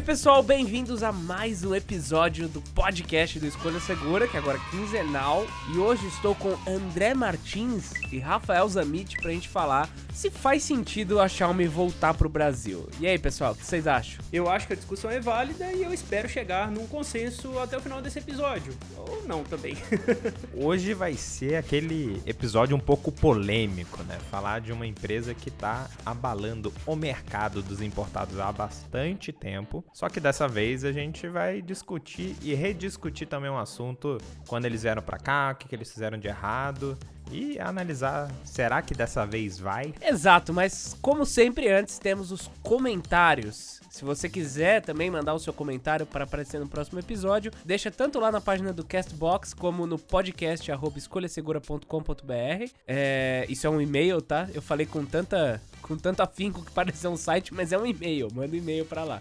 aí, pessoal, bem-vindos a mais um episódio do podcast do Escolha Segura, que agora é quinzenal. E hoje estou com André Martins e Rafael Zamit pra gente falar se faz sentido a Xiaomi voltar pro Brasil. E aí, pessoal, o que vocês acham? Eu acho que a discussão é válida e eu espero chegar num consenso até o final desse episódio. Ou não também. Hoje vai ser aquele episódio um pouco polêmico, né? Falar de uma empresa que tá abalando o mercado dos importados há bastante tempo. Só que dessa vez a gente vai discutir e rediscutir também um assunto quando eles vieram para cá, o que, que eles fizeram de errado e analisar, será que dessa vez vai? Exato, mas como sempre antes temos os comentários. Se você quiser também mandar o seu comentário para aparecer no próximo episódio, deixa tanto lá na página do Castbox como no podcast escolhasegura.com.br. É, isso é um e-mail, tá? Eu falei com tanta com tanto afinco que pareceu um site, mas é um e-mail. Manda um e-mail para lá.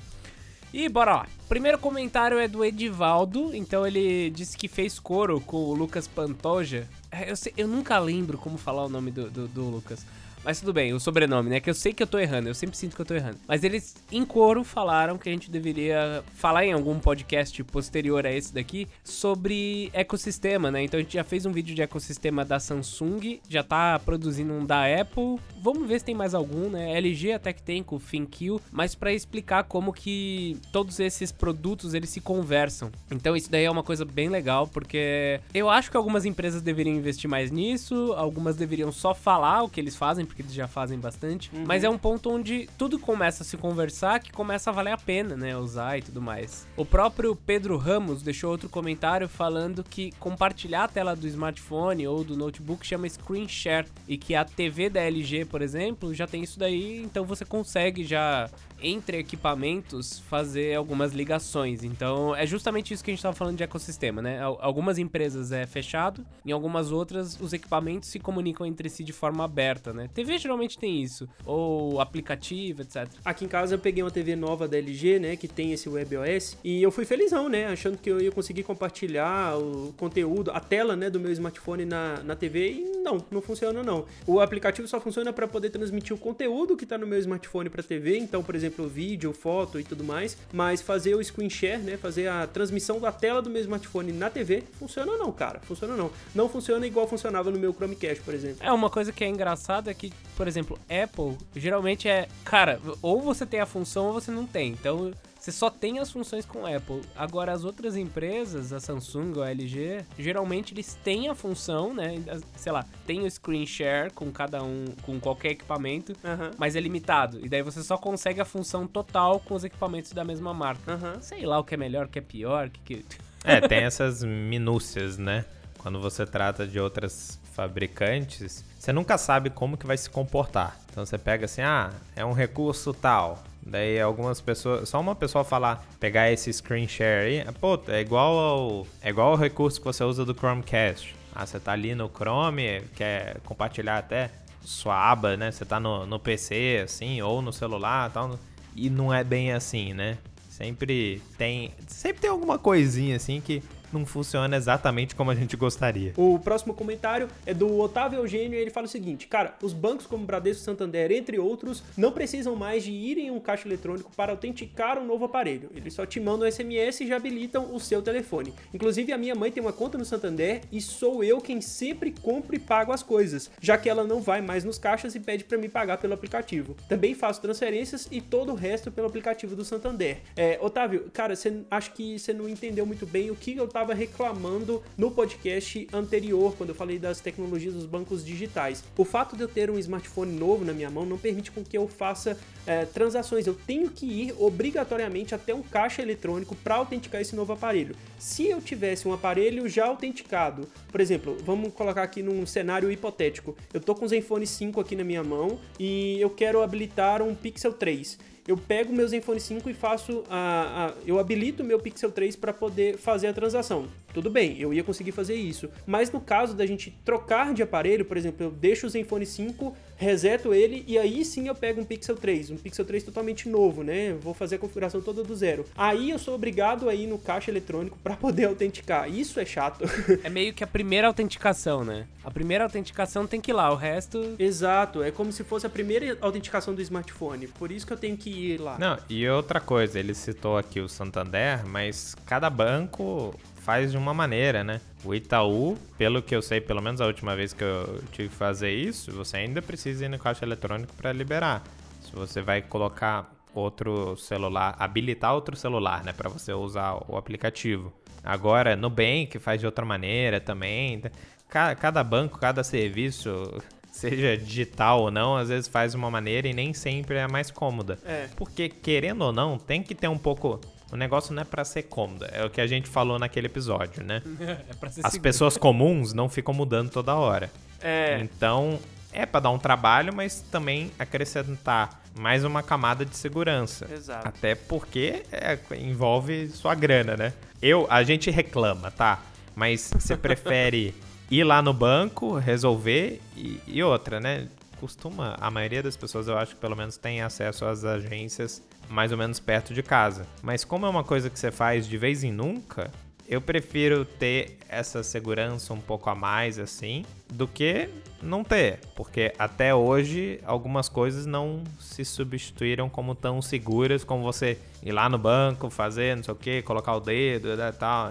E bora lá. Primeiro comentário é do Edivaldo, então ele disse que fez coro com o Lucas Pantoja. É, eu, sei, eu nunca lembro como falar o nome do, do, do Lucas. Mas tudo bem, o sobrenome, né? Que eu sei que eu tô errando, eu sempre sinto que eu tô errando. Mas eles, em coro, falaram que a gente deveria falar em algum podcast posterior a esse daqui sobre ecossistema, né? Então a gente já fez um vídeo de ecossistema da Samsung, já tá produzindo um da Apple. Vamos ver se tem mais algum, né? LG até que tem com o ThinQ, mas para explicar como que todos esses produtos eles se conversam. Então isso daí é uma coisa bem legal, porque eu acho que algumas empresas deveriam investir mais nisso, algumas deveriam só falar o que eles fazem porque eles já fazem bastante. Uhum. Mas é um ponto onde tudo começa a se conversar que começa a valer a pena, né? Usar e tudo mais. O próprio Pedro Ramos deixou outro comentário falando que compartilhar a tela do smartphone ou do notebook chama screen share e que a TV da LG, por exemplo, já tem isso daí, então você consegue já entre equipamentos fazer algumas ligações. Então é justamente isso que a gente estava falando de ecossistema, né? Algumas empresas é fechado, em algumas outras os equipamentos se comunicam entre si de forma aberta, né? TV geralmente tem isso, ou aplicativo, etc. Aqui em casa eu peguei uma TV nova da LG, né, que tem esse WebOS, e eu fui felizão, né, achando que eu ia conseguir compartilhar o conteúdo, a tela, né, do meu smartphone na, na TV, e não, não funciona não. O aplicativo só funciona para poder transmitir o conteúdo que está no meu smartphone para TV, então, por exemplo, exemplo, vídeo, foto e tudo mais, mas fazer o screen share, né, fazer a transmissão da tela do meu smartphone na TV, funciona não, cara, funciona não. Não funciona igual funcionava no meu Chromecast, por exemplo. É, uma coisa que é engraçada é que, por exemplo, Apple geralmente é, cara, ou você tem a função ou você não tem. Então, você só tem as funções com Apple. Agora, as outras empresas, a Samsung ou a LG, geralmente eles têm a função, né? Sei lá, tem o screen share com cada um, com qualquer equipamento, uhum. mas é limitado. E daí você só consegue a função total com os equipamentos da mesma marca. Uhum. Sei lá o que é melhor, o que é pior, o que, que... É, tem essas minúcias, né? Quando você trata de outras fabricantes, você nunca sabe como que vai se comportar. Então você pega assim, ah, é um recurso tal. Daí algumas pessoas, só uma pessoa falar, pegar esse screen share aí, pô, é igual ao, é igual ao recurso que você usa do Chromecast. Ah, você tá ali no Chrome, quer compartilhar até sua aba, né? Você tá no, no PC, assim, ou no celular tal. E não é bem assim, né? Sempre tem. Sempre tem alguma coisinha assim que não funciona exatamente como a gente gostaria. O próximo comentário é do Otávio Eugênio e ele fala o seguinte: Cara, os bancos como Bradesco Santander, entre outros, não precisam mais de ir em um caixa eletrônico para autenticar um novo aparelho. Eles só te mandam SMS e já habilitam o seu telefone. Inclusive, a minha mãe tem uma conta no Santander e sou eu quem sempre compro e pago as coisas, já que ela não vai mais nos caixas e pede para me pagar pelo aplicativo. Também faço transferências e todo o resto pelo aplicativo do Santander. É, Otávio, cara, você acho que você não entendeu muito bem o que eu estava reclamando no podcast anterior, quando eu falei das tecnologias dos bancos digitais. O fato de eu ter um smartphone novo na minha mão não permite com que eu faça é, transações. Eu tenho que ir obrigatoriamente até um caixa eletrônico para autenticar esse novo aparelho. Se eu tivesse um aparelho já autenticado, por exemplo, vamos colocar aqui num cenário hipotético. Eu tô com o Zenfone 5 aqui na minha mão e eu quero habilitar um Pixel 3 eu pego meu Zenfone 5 e faço a, a eu habilito meu Pixel 3 para poder fazer a transação. Tudo bem, eu ia conseguir fazer isso. Mas no caso da gente trocar de aparelho, por exemplo, eu deixo o Zenfone 5, reseto ele e aí sim eu pego um Pixel 3, um Pixel 3 totalmente novo, né? vou fazer a configuração toda do zero. Aí eu sou obrigado a ir no caixa eletrônico para poder autenticar. Isso é chato. É meio que a primeira autenticação, né? A primeira autenticação tem que ir lá, o resto. Exato, é como se fosse a primeira autenticação do smartphone. Por isso que eu tenho que ir lá. Não, e outra coisa, ele citou aqui o Santander, mas cada banco faz de uma maneira, né? O Itaú, pelo que eu sei, pelo menos a última vez que eu tive que fazer isso, você ainda precisa ir no caixa eletrônico para liberar. Se você vai colocar outro celular, habilitar outro celular, né, para você usar o aplicativo. Agora, Nubank faz de outra maneira também. Cada banco, cada serviço, seja digital ou não, às vezes faz de uma maneira e nem sempre é a mais cômoda. É. Porque, querendo ou não, tem que ter um pouco. O negócio não é para ser cômodo, é o que a gente falou naquele episódio, né? é pra ser As seguro. pessoas comuns não ficam mudando toda hora. É. Então, é para dar um trabalho, mas também acrescentar mais uma camada de segurança. Exato. Até porque é, envolve sua grana, né? Eu, a gente reclama, tá? Mas você prefere ir lá no banco, resolver e, e outra, né? Costuma, a maioria das pessoas eu acho que pelo menos tem acesso às agências mais ou menos perto de casa. Mas como é uma coisa que você faz de vez em nunca, eu prefiro ter essa segurança um pouco a mais assim do que não ter, porque até hoje algumas coisas não se substituíram como tão seguras como você ir lá no banco, fazer não sei o que, colocar o dedo e tal,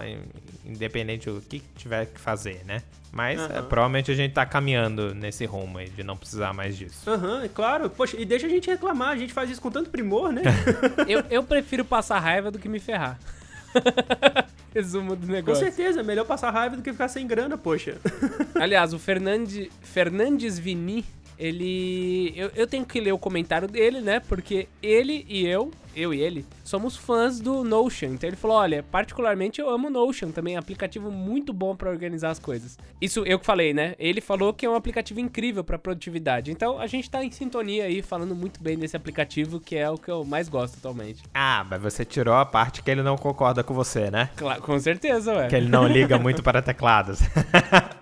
independente do que tiver que fazer, né? Mas Aham. é, provavelmente a gente tá caminhando nesse rumo aí de não precisar mais disso. Aham, é claro. Poxa, e deixa a gente reclamar, a gente faz isso com tanto primor, né? Eu, eu prefiro passar raiva do que me ferrar. Resumo do com negócio. certeza, é melhor passar raiva do que ficar sem grana, poxa. Aliás, o Fernandes, Fernandes Vini, ele. Eu, eu tenho que ler o comentário dele, né? Porque ele e eu, eu e ele, somos fãs do Notion. Então ele falou: olha, particularmente eu amo o Notion também, é um aplicativo muito bom pra organizar as coisas. Isso eu que falei, né? Ele falou que é um aplicativo incrível pra produtividade. Então a gente tá em sintonia aí, falando muito bem desse aplicativo, que é o que eu mais gosto atualmente. Ah, mas você tirou a parte que ele não concorda com você, né? Claro, com certeza, ué. Que ele não liga muito para teclados.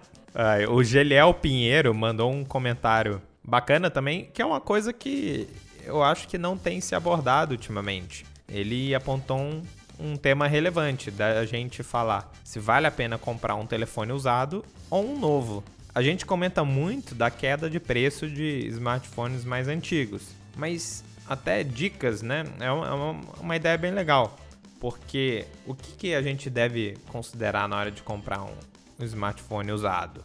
O Geliel Pinheiro mandou um comentário bacana também, que é uma coisa que eu acho que não tem se abordado ultimamente. Ele apontou um, um tema relevante da gente falar se vale a pena comprar um telefone usado ou um novo. A gente comenta muito da queda de preço de smartphones mais antigos, mas até dicas, né? É uma, é uma- ideia bem legal. Porque o que, que a gente deve considerar na hora de comprar um, um smartphone usado?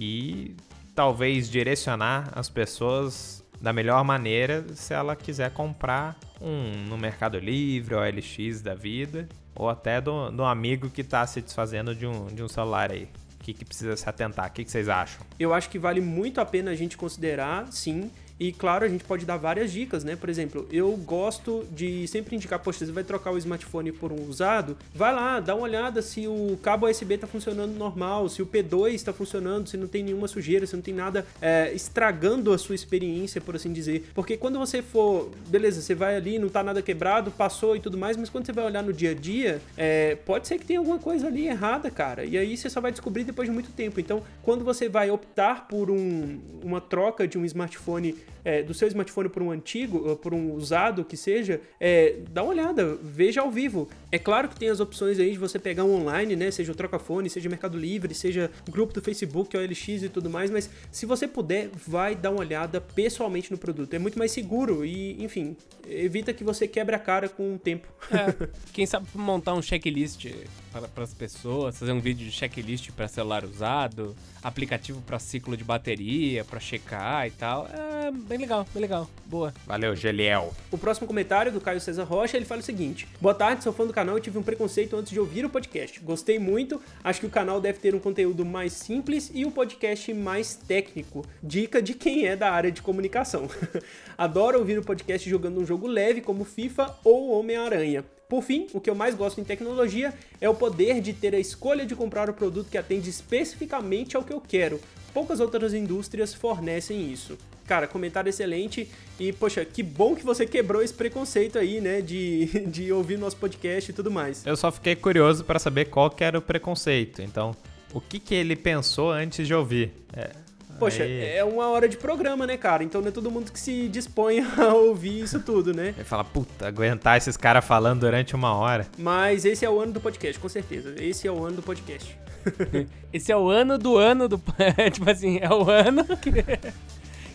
E talvez direcionar as pessoas da melhor maneira se ela quiser comprar um no Mercado Livre, ou LX da vida, ou até do, do amigo que está se desfazendo de um, de um celular aí. O que, que precisa se atentar? O que, que vocês acham? Eu acho que vale muito a pena a gente considerar, sim. E claro, a gente pode dar várias dicas, né? Por exemplo, eu gosto de sempre indicar, poxa, você vai trocar o smartphone por um usado, vai lá, dá uma olhada se o cabo USB tá funcionando normal, se o P2 está funcionando, se não tem nenhuma sujeira, se não tem nada é, estragando a sua experiência, por assim dizer. Porque quando você for, beleza, você vai ali, não tá nada quebrado, passou e tudo mais, mas quando você vai olhar no dia a dia, é, pode ser que tenha alguma coisa ali errada, cara. E aí você só vai descobrir depois de muito tempo. Então, quando você vai optar por um, uma troca de um smartphone, é, do seu smartphone por um antigo, ou por um usado que seja, é, dá uma olhada, veja ao vivo. É claro que tem as opções aí de você pegar um online, né? Seja o Trocafone, seja Mercado Livre, seja o grupo do Facebook, OLX e tudo mais, mas se você puder, vai dar uma olhada pessoalmente no produto. É muito mais seguro e, enfim, evita que você quebre a cara com o tempo. É, quem sabe montar um checklist para as pessoas, fazer um vídeo de checklist para celular usado, aplicativo para ciclo de bateria, para checar e tal. É bem legal, bem legal. Boa. Valeu, Geliel. O próximo comentário do Caio César Rocha, ele fala o seguinte: Boa tarde, sou fã do canal e tive um preconceito antes de ouvir o podcast. Gostei muito, acho que o canal deve ter um conteúdo mais simples e o podcast mais técnico. Dica de quem é da área de comunicação. Adoro ouvir o podcast jogando um jogo leve como FIFA ou Homem-Aranha. Por fim, o que eu mais gosto em tecnologia é o poder de ter a escolha de comprar o produto que atende especificamente ao que eu quero. Poucas outras indústrias fornecem isso. Cara, comentário excelente. E, poxa, que bom que você quebrou esse preconceito aí, né? De, de ouvir nosso podcast e tudo mais. Eu só fiquei curioso para saber qual que era o preconceito. Então, o que, que ele pensou antes de ouvir? É, Poxa, aí- é uma hora de programa, né, cara? Então não é todo mundo que se dispõe a ouvir isso tudo, né? Ele fala, puta, aguentar esses caras falando durante uma hora. Mas esse é o ano do podcast, com certeza. Esse é o ano do podcast. Esse é o ano do ano do. tipo assim, é o ano que,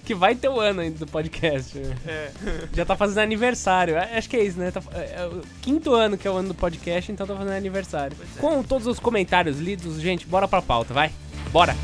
que vai ter o ano ainda do podcast. É. Já tá fazendo aniversário. A- Acho que é isso, né? Tá- é, é o quinto ano que é o ano do podcast, então tá fazendo aniversário. Com todos os comentários lidos, gente, bora pra pauta, vai. Bora.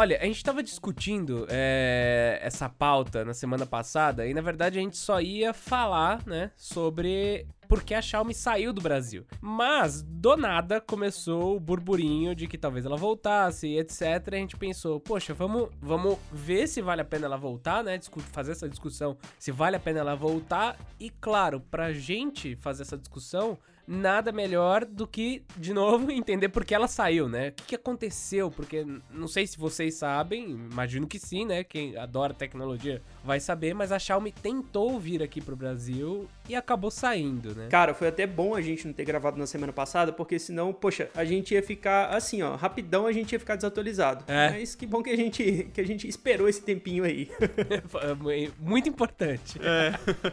Olha, a gente tava discutindo é, essa pauta na semana passada e na verdade a gente só ia falar, né, sobre por que a Xiaomi saiu do Brasil. Mas do nada começou o burburinho de que talvez ela voltasse, etc. E a gente pensou, poxa, vamos, vamos ver se vale a pena ela voltar, né? discu- fazer essa discussão se vale a pena ela voltar. E claro, pra gente fazer essa discussão, nada melhor do que, de novo, entender por que ela saiu, né? O que, que aconteceu? Porque não sei se vocês sabem, imagino que sim, né? Quem adora tecnologia vai saber, mas a Xiaomi tentou vir aqui pro Brasil e acabou saindo, né? Cara, foi até bom a gente não ter gravado na semana passada, porque senão, poxa, a gente ia ficar assim, ó, rapidão a gente ia ficar desatualizado. É. Mas que bom que a gente, que a gente esperou esse tempinho aí. Muito importante.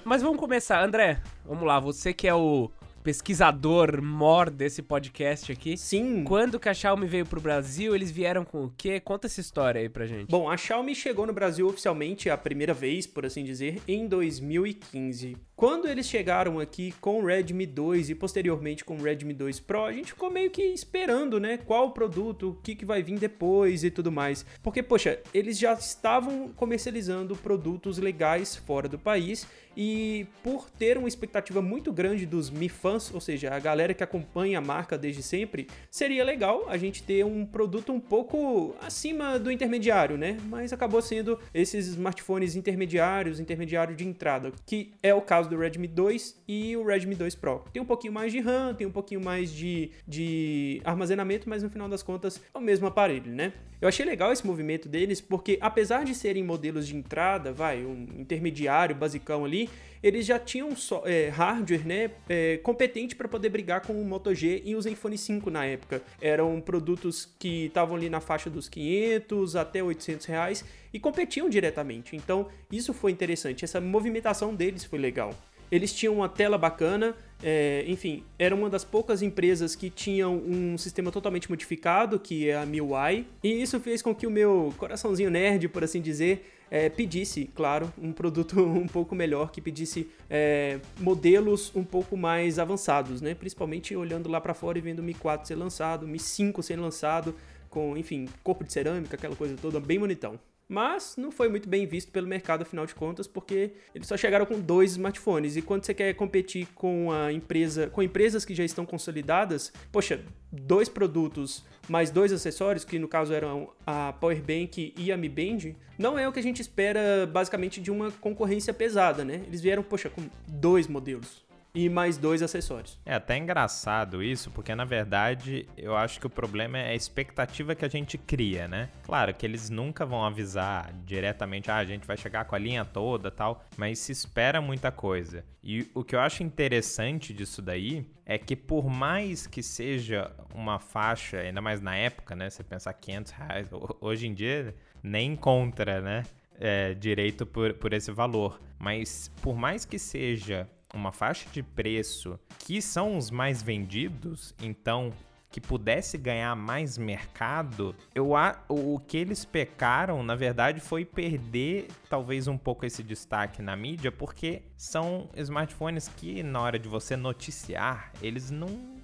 Mas vamos começar. André, vamos lá. Você que é o pesquisador mor desse podcast aqui. Sim. Quando que a Xiaomi veio pro Brasil, eles vieram com o quê? Conta essa história aí pra gente. Bom, a Xiaomi chegou no Brasil oficialmente a primeira vez, por assim dizer, em 2015. Quando eles chegaram aqui com o Redmi 2 e posteriormente com o Redmi 2 Pro, a gente ficou meio que esperando, né? Qual o produto, o que, que vai vir depois e tudo mais. Porque, poxa, eles já estavam comercializando produtos legais fora do país e por ter uma expectativa muito grande dos Mi fãs, ou seja, a galera que acompanha a marca desde sempre, seria legal a gente ter um produto um pouco acima do intermediário, né? Mas acabou sendo esses smartphones intermediários, intermediário de entrada, que é o caso do Redmi 2 e o Redmi 2 Pro. Tem um pouquinho mais de RAM, tem um pouquinho mais de, de armazenamento, mas no final das contas é o mesmo aparelho, né? Eu achei legal esse movimento deles porque apesar de serem modelos de entrada, vai, um intermediário basicão ali, eles já tinham só, é, hardware né, é, competente para poder brigar com o Moto G e o Zenfone 5 na época. Eram produtos que estavam ali na faixa dos 500 até 800 reais e competiam diretamente. Então isso foi interessante, essa movimentação deles foi legal. Eles tinham uma tela bacana, é, enfim, era uma das poucas empresas que tinham um sistema totalmente modificado, que é a MIUI, e isso fez com que o meu coraçãozinho nerd, por assim dizer, é, pedisse, claro, um produto um pouco melhor, que pedisse é, modelos um pouco mais avançados, né? Principalmente olhando lá para fora e vendo o Mi 4 ser lançado, Mi 5 ser lançado, com, enfim, corpo de cerâmica, aquela coisa toda, bem bonitão. Mas não foi muito bem visto pelo mercado, afinal de contas, porque eles só chegaram com dois smartphones. E quando você quer competir com a empresa, com empresas que já estão consolidadas, poxa, dois produtos mais dois acessórios, que no caso eram a Powerbank e a Mi Band, não é o que a gente espera basicamente de uma concorrência pesada, né? Eles vieram, poxa, com dois modelos e mais dois acessórios. É até engraçado isso, porque na verdade eu acho que o problema é a expectativa que a gente cria, né? Claro que eles nunca vão avisar diretamente, ah, a gente vai chegar com a linha toda tal, mas se espera muita coisa. E o que eu acho interessante disso daí é que por mais que seja uma faixa, ainda mais na época, né? Você pensar 500 reais, ho- hoje em dia nem encontra, né? é, direito por, por esse valor. Mas por mais que seja uma faixa de preço que são os mais vendidos, então que pudesse ganhar mais mercado, eu a, o que eles pecaram, na verdade, foi perder talvez um pouco esse destaque na mídia, porque são smartphones que na hora de você noticiar, eles não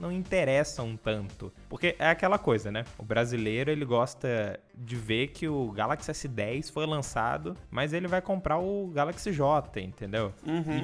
não interessam tanto. Porque é aquela coisa, né? O brasileiro, ele gosta de ver que o Galaxy S10 foi lançado, mas ele vai comprar o Galaxy J, entendeu?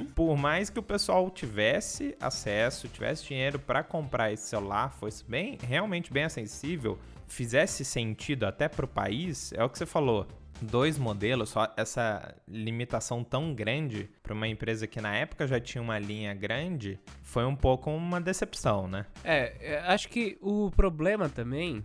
E por mais que o pessoal tivesse acesso, tivesse dinheiro para comprar esse celular, fosse bem, realmente bem acessível, fizesse sentido até pro país, é o que você falou dois modelos, só essa limitação tão grande para uma empresa que na época já tinha uma linha grande, foi um pouco uma decepção, né? É, é, acho que o problema também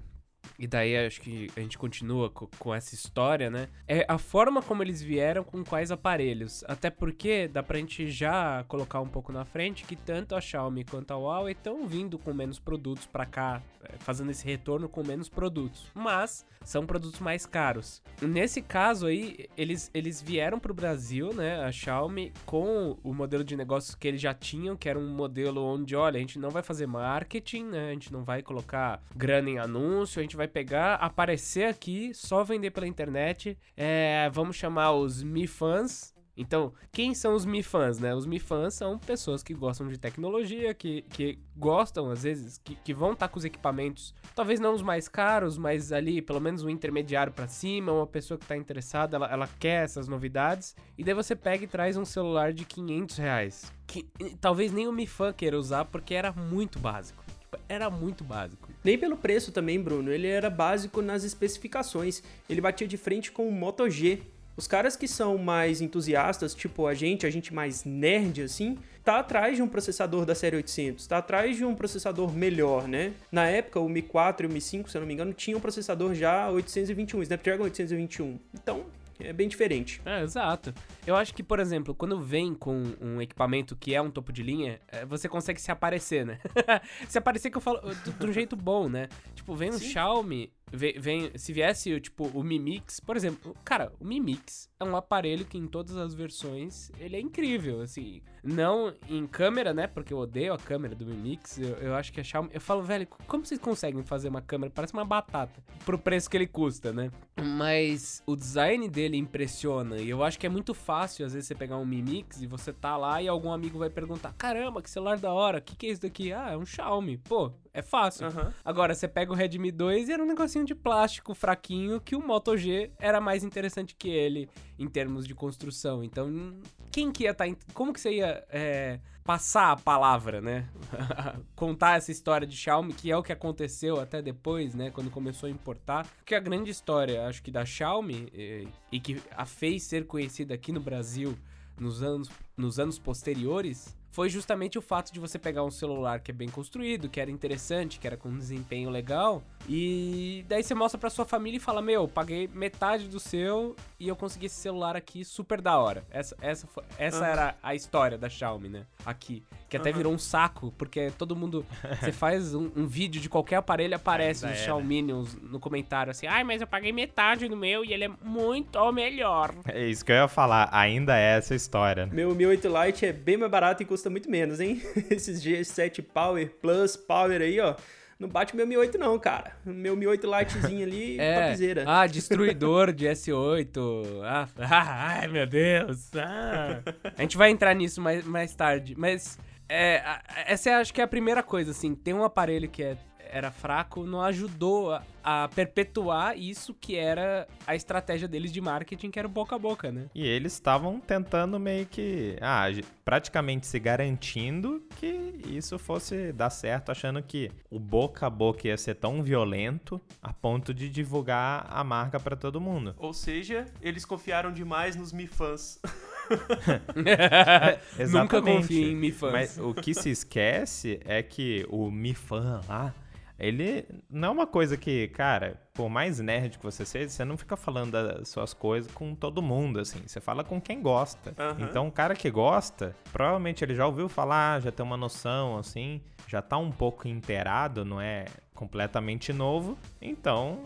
e daí acho que a gente continua com, essa história, né? É a forma como eles vieram com quais aparelhos. Até porque dá pra gente já colocar um pouco na frente que tanto a Xiaomi quanto a Huawei estão vindo com menos produtos para cá, é, fazendo esse retorno com menos produtos. Mas são produtos mais caros. Nesse caso aí, eles, eles vieram pro Brasil, né? A Xiaomi com o modelo de negócios que eles já tinham, que era um modelo onde, olha, a gente não vai fazer marketing, né? A gente não vai colocar grana em anúncio, a gente vai pegar, aparecer aqui, só vender pela internet. É, vamos chamar os Mi Fans, então, quem são os Mi fãs, né? Os Mi fãs são pessoas que gostam de tecnologia, que, que gostam, às vezes, que, que vão estar tá com os equipamentos, talvez não os mais caros, mas ali, pelo menos um intermediário para cima, uma pessoa que está interessada, ela, ela quer essas novidades. E daí você pega e traz um celular de 500 reais. Que talvez nem o Mi fã queira usar, porque era muito básico era muito básico. Nem pelo preço também, Bruno. Ele era básico nas especificações. Ele batia de frente com o Moto G, os caras que são mais entusiastas, tipo a gente, a gente mais nerd assim, tá atrás de um processador da série 800, tá atrás de um processador melhor, né? Na época, o Mi 4 e o Mi 5, se eu não me engano, tinham um processador já 821, Snapdragon 821. Então, é bem diferente. É, exato. Eu acho que, por exemplo, quando vem com um equipamento que é um topo de linha, é, você consegue se aparecer, né? se aparecer que eu falo de um jeito bom, né? Tipo, vem um Sim. Xiaomi, vem, vem, se viesse, tipo, o Mi Mix, por exemplo, cara, o Mi Mix é um aparelho que em todas as versões ele é incrível, assim. Não em câmera, né? Porque eu odeio a câmera do Mi Mix. Eu, eu acho que a Xiaomi. Eu falo, velho, como vocês conseguem fazer uma câmera? Parece uma batata. Pro preço que ele custa, né? Mas o design dele impressiona. E eu acho que é muito fácil, às vezes, você pegar um Mi Mix e você tá lá e algum amigo vai perguntar: caramba, que celular da hora, o que, que é isso daqui? Ah, é um Xiaomi. Pô, é fácil. Uhum. Agora, você pega o Redmi 2 e era um negocinho de plástico fraquinho que o Moto G era mais interessante que ele em termos de construção. Então, quem que ia estar. Tá, como que você ia é, passar a palavra, né? Contar essa história de Xiaomi, que é o que aconteceu até depois, né? Quando começou a importar. Que a grande história, acho que da Xiaomi, e, e que a fez ser conhecida aqui no Brasil nos anos, nos anos posteriores foi justamente o fato de você pegar um celular que é bem construído, que era interessante, que era com um desempenho legal, e daí você mostra pra sua família e fala: Meu, paguei metade do seu e eu consegui esse celular aqui super da hora. Essa, essa, essa uhum. era a história da Xiaomi, né? Aqui. Que até uhum. virou um saco, porque todo mundo. você faz um, um, vídeo de qualquer aparelho, aparece os Xiaomi no comentário assim: Ai, mas eu paguei metade no meu e ele é muito melhor. É isso que eu ia falar, ainda é essa história. Meu Mi 8 Lite é bem mais barato e custa muito menos, hein? Esses G7 Power Plus Power aí, ó. Não bate meu Mi 8 não, cara. Meu Mi 8 Litezinho ali, é. topzera. Ah, destruidor de S8. Ah, ah, ai, meu Deus. Ah. A gente vai entrar nisso mais, mais tarde. Mas é, essa é, acho que é a primeira coisa, assim. Tem um aparelho que é era fraco, não ajudou a, a, perpetuar isso que era a estratégia deles de marketing, que era boca a boca, né? E eles estavam tentando meio que, ah, praticamente se garantindo que isso fosse dar certo, achando que o boca a boca ia ser tão violento a ponto de divulgar a marca para todo mundo. Ou seja, eles confiaram demais nos Mi fãs. Nunca confie em Mi fãs. Mas o que se esquece é que o Mi fã lá ele não é uma coisa que, cara, por mais nerd que você seja, você não fica falando das suas coisas com todo mundo, assim. Você fala com quem gosta. Uhum. Então, o cara que gosta, provavelmente ele já ouviu falar, já tem uma noção, assim, já tá um pouco inteirado, não é completamente novo. Então,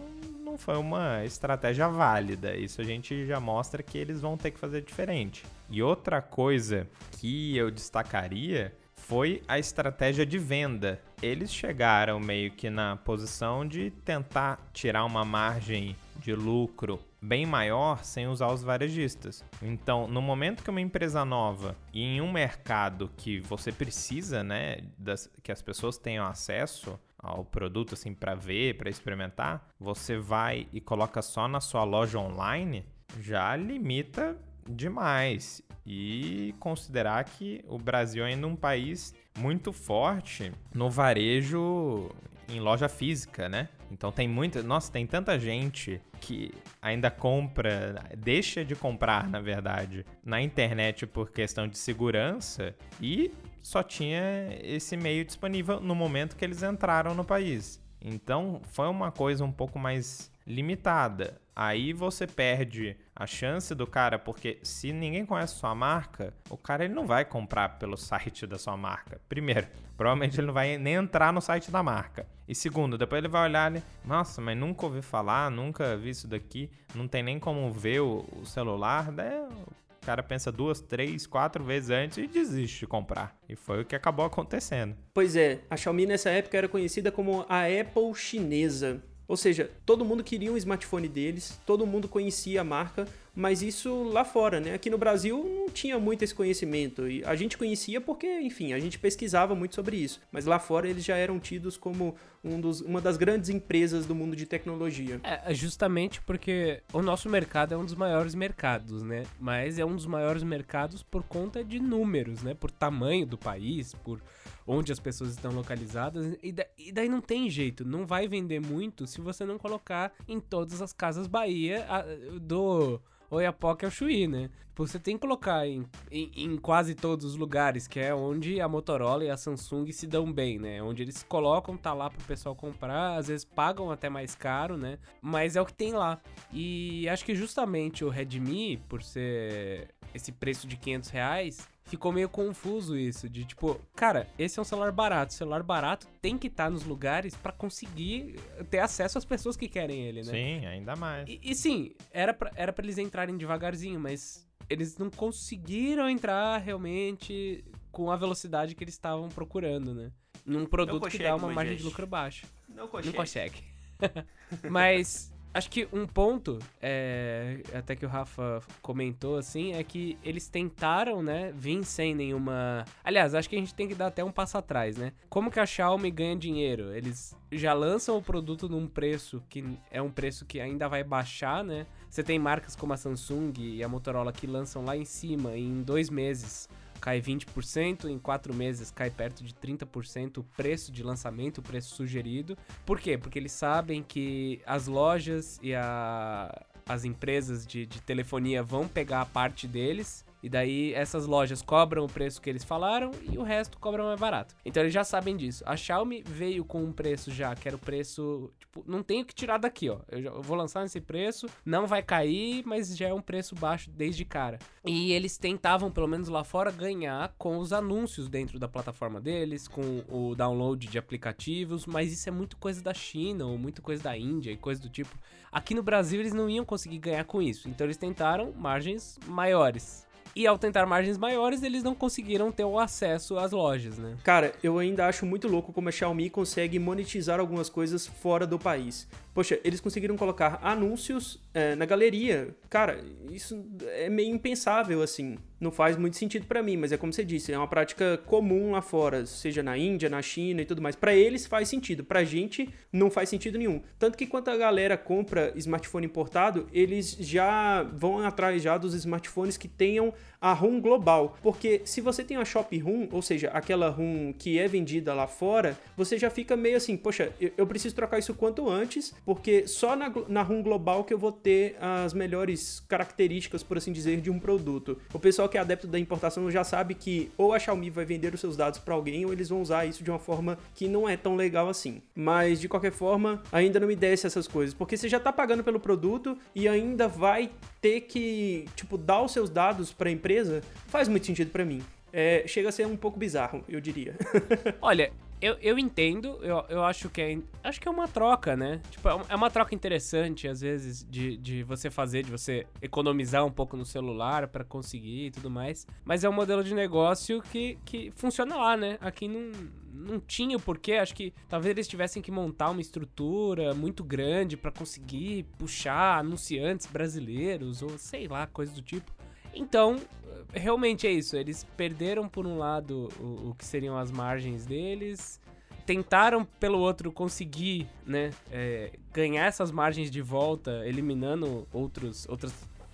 não foi uma estratégia válida. Isso a gente já mostra que eles vão ter que fazer diferente. E outra coisa que eu destacaria foi a estratégia de venda. Eles chegaram meio que na posição de tentar tirar uma margem de lucro bem maior sem usar os varejistas. Então, no momento que uma empresa nova e em um mercado que você precisa, né, das, que as pessoas tenham acesso ao produto assim para ver, para experimentar, você vai e coloca só na sua loja online, já limita demais e considerar que o Brasil é ainda um país muito forte no varejo em loja física, né? Então tem muita, nossa, tem tanta gente que ainda compra, deixa de comprar, na verdade, na internet por questão de segurança e só tinha esse meio disponível no momento que eles entraram no país. Então foi uma coisa um pouco mais limitada. Aí você perde a chance do cara, porque se ninguém conhece sua marca, o cara ele não vai comprar pelo site da sua marca. Primeiro, provavelmente ele não vai nem entrar no site da marca. E segundo, depois ele vai olhar ali, nossa, mas nunca ouvi falar, nunca vi isso daqui, não tem nem como ver o, o celular, daí o cara pensa duas, três, quatro vezes antes e desiste de comprar. E foi o que acabou acontecendo. Pois é, a Xiaomi nessa época era conhecida como a Apple chinesa. Ou seja, todo mundo queria um smartphone deles, todo mundo conhecia a marca, mas isso lá fora, né? Aqui no Brasil não tinha muito esse conhecimento. E a gente conhecia porque, enfim, a gente pesquisava muito sobre isso. Mas lá fora eles já eram tidos como um dos, uma das grandes empresas do mundo de tecnologia. É, justamente porque o nosso mercado é um dos maiores mercados, né? Mas é um dos maiores mercados por conta de números, né? Por tamanho do país, por onde as pessoas estão localizadas. E, da, e, daí não tem jeito, não vai vender muito se você não colocar em todas as casas Bahia a, do Oiapoque ao Chuí, né? Você tem que colocar em, em, em, quase todos os lugares, que é onde a Motorola e a Samsung se dão bem, né? Onde eles colocam, tá lá pro pessoal comprar, às vezes pagam até mais caro, né? Mas é o que tem lá. E acho que justamente o Redmi, por ser esse preço de 500 reais, ficou meio confuso isso, de tipo, cara, esse é um celular barato, o celular barato tem que estar tá nos lugares para conseguir ter acesso às pessoas que querem ele, né? Sim, ainda mais. E, e sim, era pra, era pra eles entrarem devagarzinho, mas eles não conseguiram entrar realmente com a velocidade que eles estavam procurando, né? Num produto que dá uma margem de lucro baixa. Não consegue. Não consegue. mas Acho que um ponto, é, até que o Rafa comentou assim, é que eles tentaram, né, vir sem nenhuma. Aliás, acho que a gente tem que dar até um passo atrás, né? Como que a Xiaomi ganha dinheiro? Eles já lançam o produto num preço que é um preço que ainda vai baixar, né? Você tem marcas como a Samsung e a Motorola que lançam lá em cima em dois meses cai 20%, em 4 meses cai perto de 30% o preço de lançamento, o preço sugerido. Por quê? Porque eles sabem que as lojas e a, as empresas de, de telefonia vão pegar a parte deles e daí essas lojas cobram o preço que eles falaram e o resto cobram mais barato. Então eles já sabem disso. A Xiaomi veio com um preço já, que era o preço, tipo, não tenho que tirar daqui, ó. Eu, já, eu vou lançar nesse preço, não vai cair, mas já é um preço baixo desde cara. E eles tentavam, pelo menos lá fora, ganhar com os anúncios dentro da plataforma deles, com o download de aplicativos, mas isso é muito coisa da China ou muito coisa da Índia e coisa do tipo. Aqui no Brasil eles não iam conseguir ganhar com isso, então eles tentaram margens maiores. E ao tentar margens maiores, eles não conseguiram ter o acesso às lojas, né? Cara, eu ainda acho muito louco como a Xiaomi consegue monetizar algumas coisas fora do país. Poxa, eles conseguiram colocar anúncios é, na galeria. Cara, isso é meio impensável, assim. Não faz muito sentido para mim, mas é como você disse, é uma prática comum lá fora, seja na Índia, na China e tudo mais. Para eles faz sentido, pra gente não faz sentido nenhum. Tanto que quando a galera compra smartphone importado, eles já vão atrás já dos smartphones que tenham a ROM global. Porque se você tem a Shop ROM, ou seja, aquela ROM que é vendida lá fora, você já fica meio assim, poxa, eu preciso trocar isso quanto antes, porque só na, na ROM global que eu vou ter as melhores características, por assim dizer, de um produto. O pessoal que é adepto da importação já sabe que ou a Xiaomi vai vender os seus dados para alguém ou eles vão usar isso de uma forma que não é tão legal assim. Mas de qualquer forma, ainda não me desce essas coisas, porque você já tá pagando pelo produto e ainda vai ter que, tipo, dar os seus dados para a empresa, faz muito sentido para mim. É, chega a ser um pouco bizarro, eu diria. Olha, eu, eu entendo, eu, eu acho que é. Acho que é uma troca, né? Tipo, é, é uma troca interessante, às vezes, de, de você fazer, de você economizar um pouco no celular para conseguir e tudo mais. Mas é um modelo de negócio que, que funciona lá, né? Aqui não, não tinha o porquê. Acho que talvez eles tivessem que montar uma estrutura muito grande para conseguir puxar anunciantes brasileiros, ou sei lá, coisa do tipo. Então, realmente é isso. Eles perderam, por um lado, o, o que seriam as margens deles. Tentaram, pelo outro, conseguir né, é, ganhar essas margens de volta, eliminando outros, outras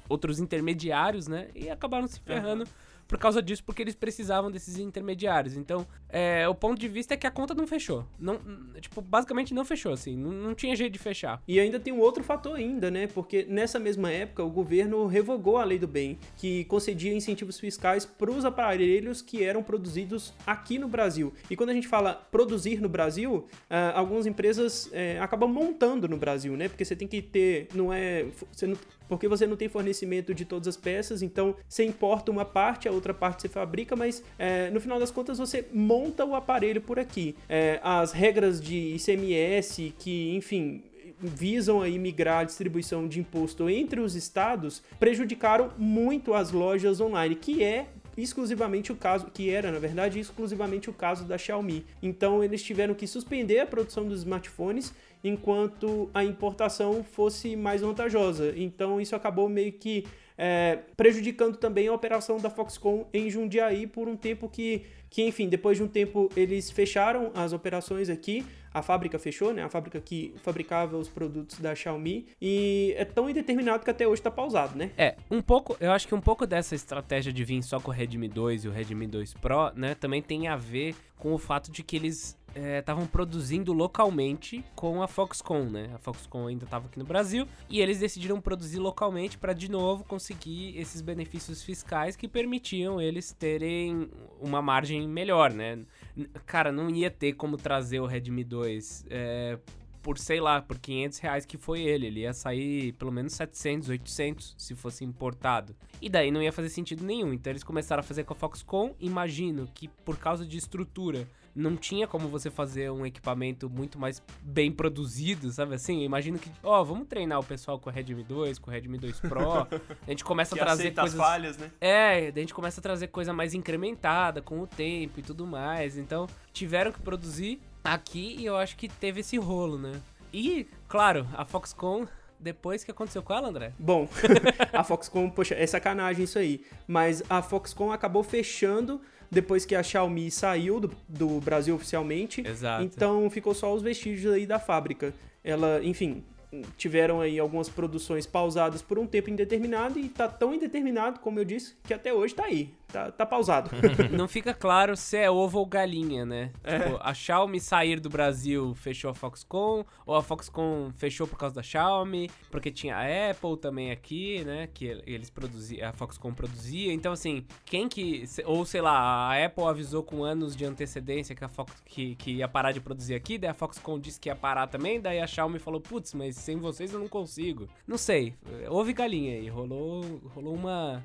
outros intermediários, né? E acabaram se ferrando. Uhum por causa disso, porque eles precisavam desses intermediários. Então, é, o ponto de vista é que a conta não fechou. Não, tipo, basicamente não fechou, assim. Não, não, tinha jeito de fechar. E ainda tem um outro fator ainda, né? Porque nessa mesma época, o governo revogou a lei do bem, que concedia incentivos fiscais para os aparelhos que eram produzidos aqui no Brasil. E quando a gente fala produzir no Brasil, uh, algumas empresas uh, acabam montando no Brasil, né? Porque você tem que ter, não é, você não, porque você não tem fornecimento de todas as peças, então você importa uma parte, a outra parte você fabrica, mas é, no final das contas você monta o aparelho por aqui. É, as regras de ICMS, que, enfim, visam aí migrar a distribuição de imposto entre os estados, prejudicaram muito as lojas online, que é exclusivamente o caso, que era na verdade exclusivamente o caso da Xiaomi. Então eles tiveram que suspender a produção dos smartphones enquanto a importação fosse mais vantajosa. Então isso acabou meio que é, prejudicando também a operação da Foxconn em Jundiaí por um tempo que, que, enfim, depois de um tempo eles fecharam as operações aqui, a fábrica fechou, né? A fábrica que fabricava os produtos da Xiaomi e é tão indeterminado que até hoje tá pausado, né? É, um pouco, eu acho que um pouco dessa estratégia de vir só com o Redmi 2 e o Redmi 2 Pro, né, também tem a ver com o fato de que eles estavam é, produzindo localmente com a Foxconn, né? A Foxconn ainda estava aqui no Brasil e eles decidiram produzir localmente para de novo conseguir esses benefícios fiscais que permitiam eles terem uma margem melhor, né? Cara, não ia ter como trazer o Redmi 2 é, por, sei lá, por 500 reais que foi ele. Ele ia sair pelo menos 700, 800 se fosse importado. E daí não ia fazer sentido nenhum. Então eles começaram a fazer com a Foxconn. Imagino que por causa de estrutura não tinha como você fazer um equipamento muito mais bem produzido, sabe assim? Imagino que, ó, oh, vamos treinar o pessoal com o Redmi 2, com o Redmi 2 Pro. a gente começa a trazer coisas falhas, né? É, a gente começa a trazer coisa mais incrementada com o tempo e tudo mais. Então, tiveram que produzir aqui e eu acho que teve esse rolo, né? E, claro, a Foxconn depois que aconteceu com ela, André? Bom, a Foxconn, poxa, é sacanagem isso aí. Mas a Foxconn acabou fechando depois que a Xiaomi saiu do, do Brasil oficialmente. Exato. Então ficou só os vestígios aí da fábrica. Ela, enfim, tiveram aí algumas produções pausadas por um tempo indeterminado e tá tão indeterminado, como eu disse, que até hoje tá aí tá, tá pausado. Não fica claro se é ovo ou galinha, né? É. Tipo, a Xiaomi sair do Brasil fechou a Foxconn, ou a Foxconn fechou por causa da Xiaomi, porque tinha a Apple também aqui, né? Que eles produziam, a Foxconn produzia. Então, assim, quem que. Ou sei lá, a Apple avisou com anos de antecedência que a Fox que, que ia parar de produzir aqui, daí a Foxconn disse que ia parar também, daí a Xiaomi falou, putz, mas sem vocês eu não consigo. Não sei, houve galinha aí, rolou, rolou uma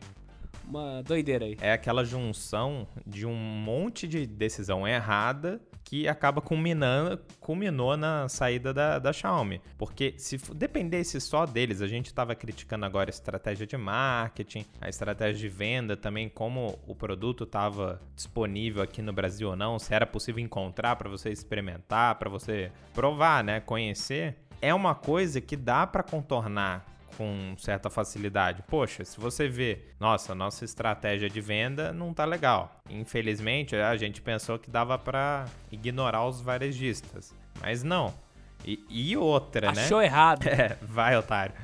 uma doideira aí. É aquela junção de um monte de decisão errada que acaba culminando, culminou na saída da, da Xiaomi. Porque se dependesse só deles, a gente estava criticando agora a estratégia de marketing, a estratégia de venda também, como o produto estava disponível aqui no Brasil ou não, se era possível encontrar para você experimentar, para você provar, né, conhecer. É uma coisa que dá para contornar com certa facilidade. Poxa, se você vê, nossa, nossa estratégia de venda não tá legal. Infelizmente, a gente pensou que dava para ignorar os varejistas, mas não. E, e outra, Achou né? Achou errado. É, vai, otário.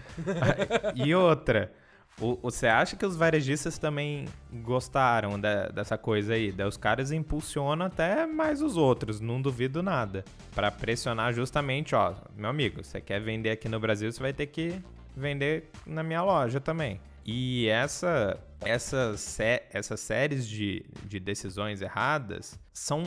e outra. O, você acha que os varejistas também gostaram de, dessa coisa aí? Daí os caras impulsionam até mais os outros, não duvido nada. para pressionar justamente, ó, meu amigo, você quer vender aqui no Brasil, você vai ter que vender na minha loja também. E essa, essas, sé essas séries de, de decisões erradas são,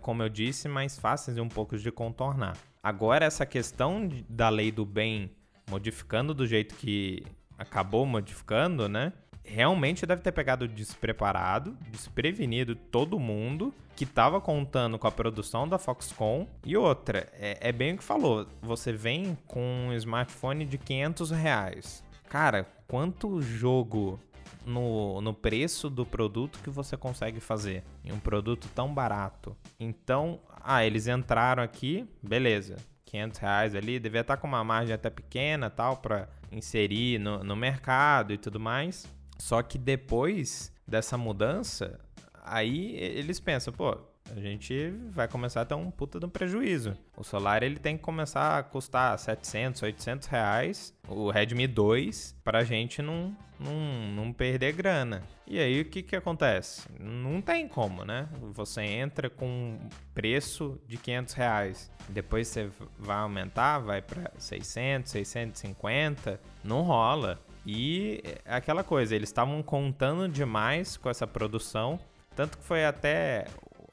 como eu disse, mais fáceis e um pouco de contornar. Agora, essa questão da lei do bem modificando do jeito que acabou modificando, né? Realmente deve ter pegado despreparado, desprevenido todo mundo que estava contando com a produção da Foxconn. E outra, é, é, bem o que falou, você vem com um smartphone de 500 reais. Cara, quanto jogo no, no preço do produto que você consegue fazer em um produto tão barato? Então, ah, eles entraram aqui, beleza. 500 reais ali, devia estar com uma margem até pequena tal para inserir no, no mercado e tudo mais. Só que depois dessa mudança, aí eles pensam, pô, a gente vai começar a ter um puta de um prejuízo. O celular ele tem que começar a custar 700, 800 reais, o Redmi 2, pra gente não, não, não perder grana. E aí o que que acontece? Não tem como, né? Você entra com preço de 500 reais, depois você vai aumentar, vai para 600, 650, não rola. E é aquela coisa, eles estavam contando demais com essa produção, tanto que foi até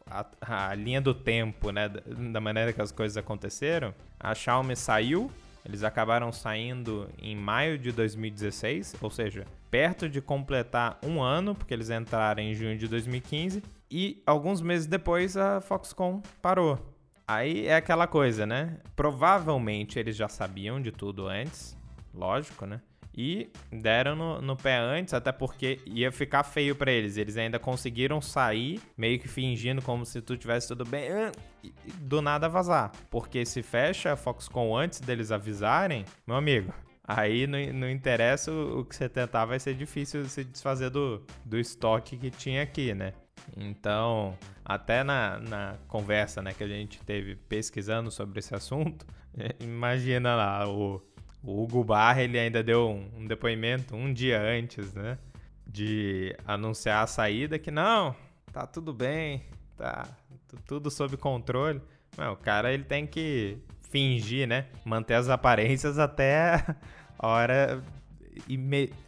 a, a, linha do tempo, né, da maneira que as coisas aconteceram. A Xiaomi saiu, eles acabaram saindo em maio de 2016, ou seja, perto de completar um ano, porque eles entraram em junho de 2015, e alguns meses depois a Foxconn parou. Aí é aquela coisa, né? Provavelmente eles já sabiam de tudo antes, lógico, né? E deram no, no pé antes, até porque ia ficar feio para eles. Eles ainda conseguiram sair, meio que fingindo como se tudo tivesse tudo bem, e do nada vazar. Porque se fecha a Foxconn antes deles avisarem, meu amigo, Aí não, não interessa o, o, que você tentar, vai ser difícil se desfazer do, do estoque que tinha aqui, né? Então, até na, na conversa né, que a gente teve pesquisando sobre esse assunto, imagina lá o, o Hugo Barra ele ainda deu um, depoimento um dia antes, né? De anunciar a saída que não, tá tudo bem, tá tudo sob controle. Não, o cara ele tem que fingir, né? Manter as aparências até a hora,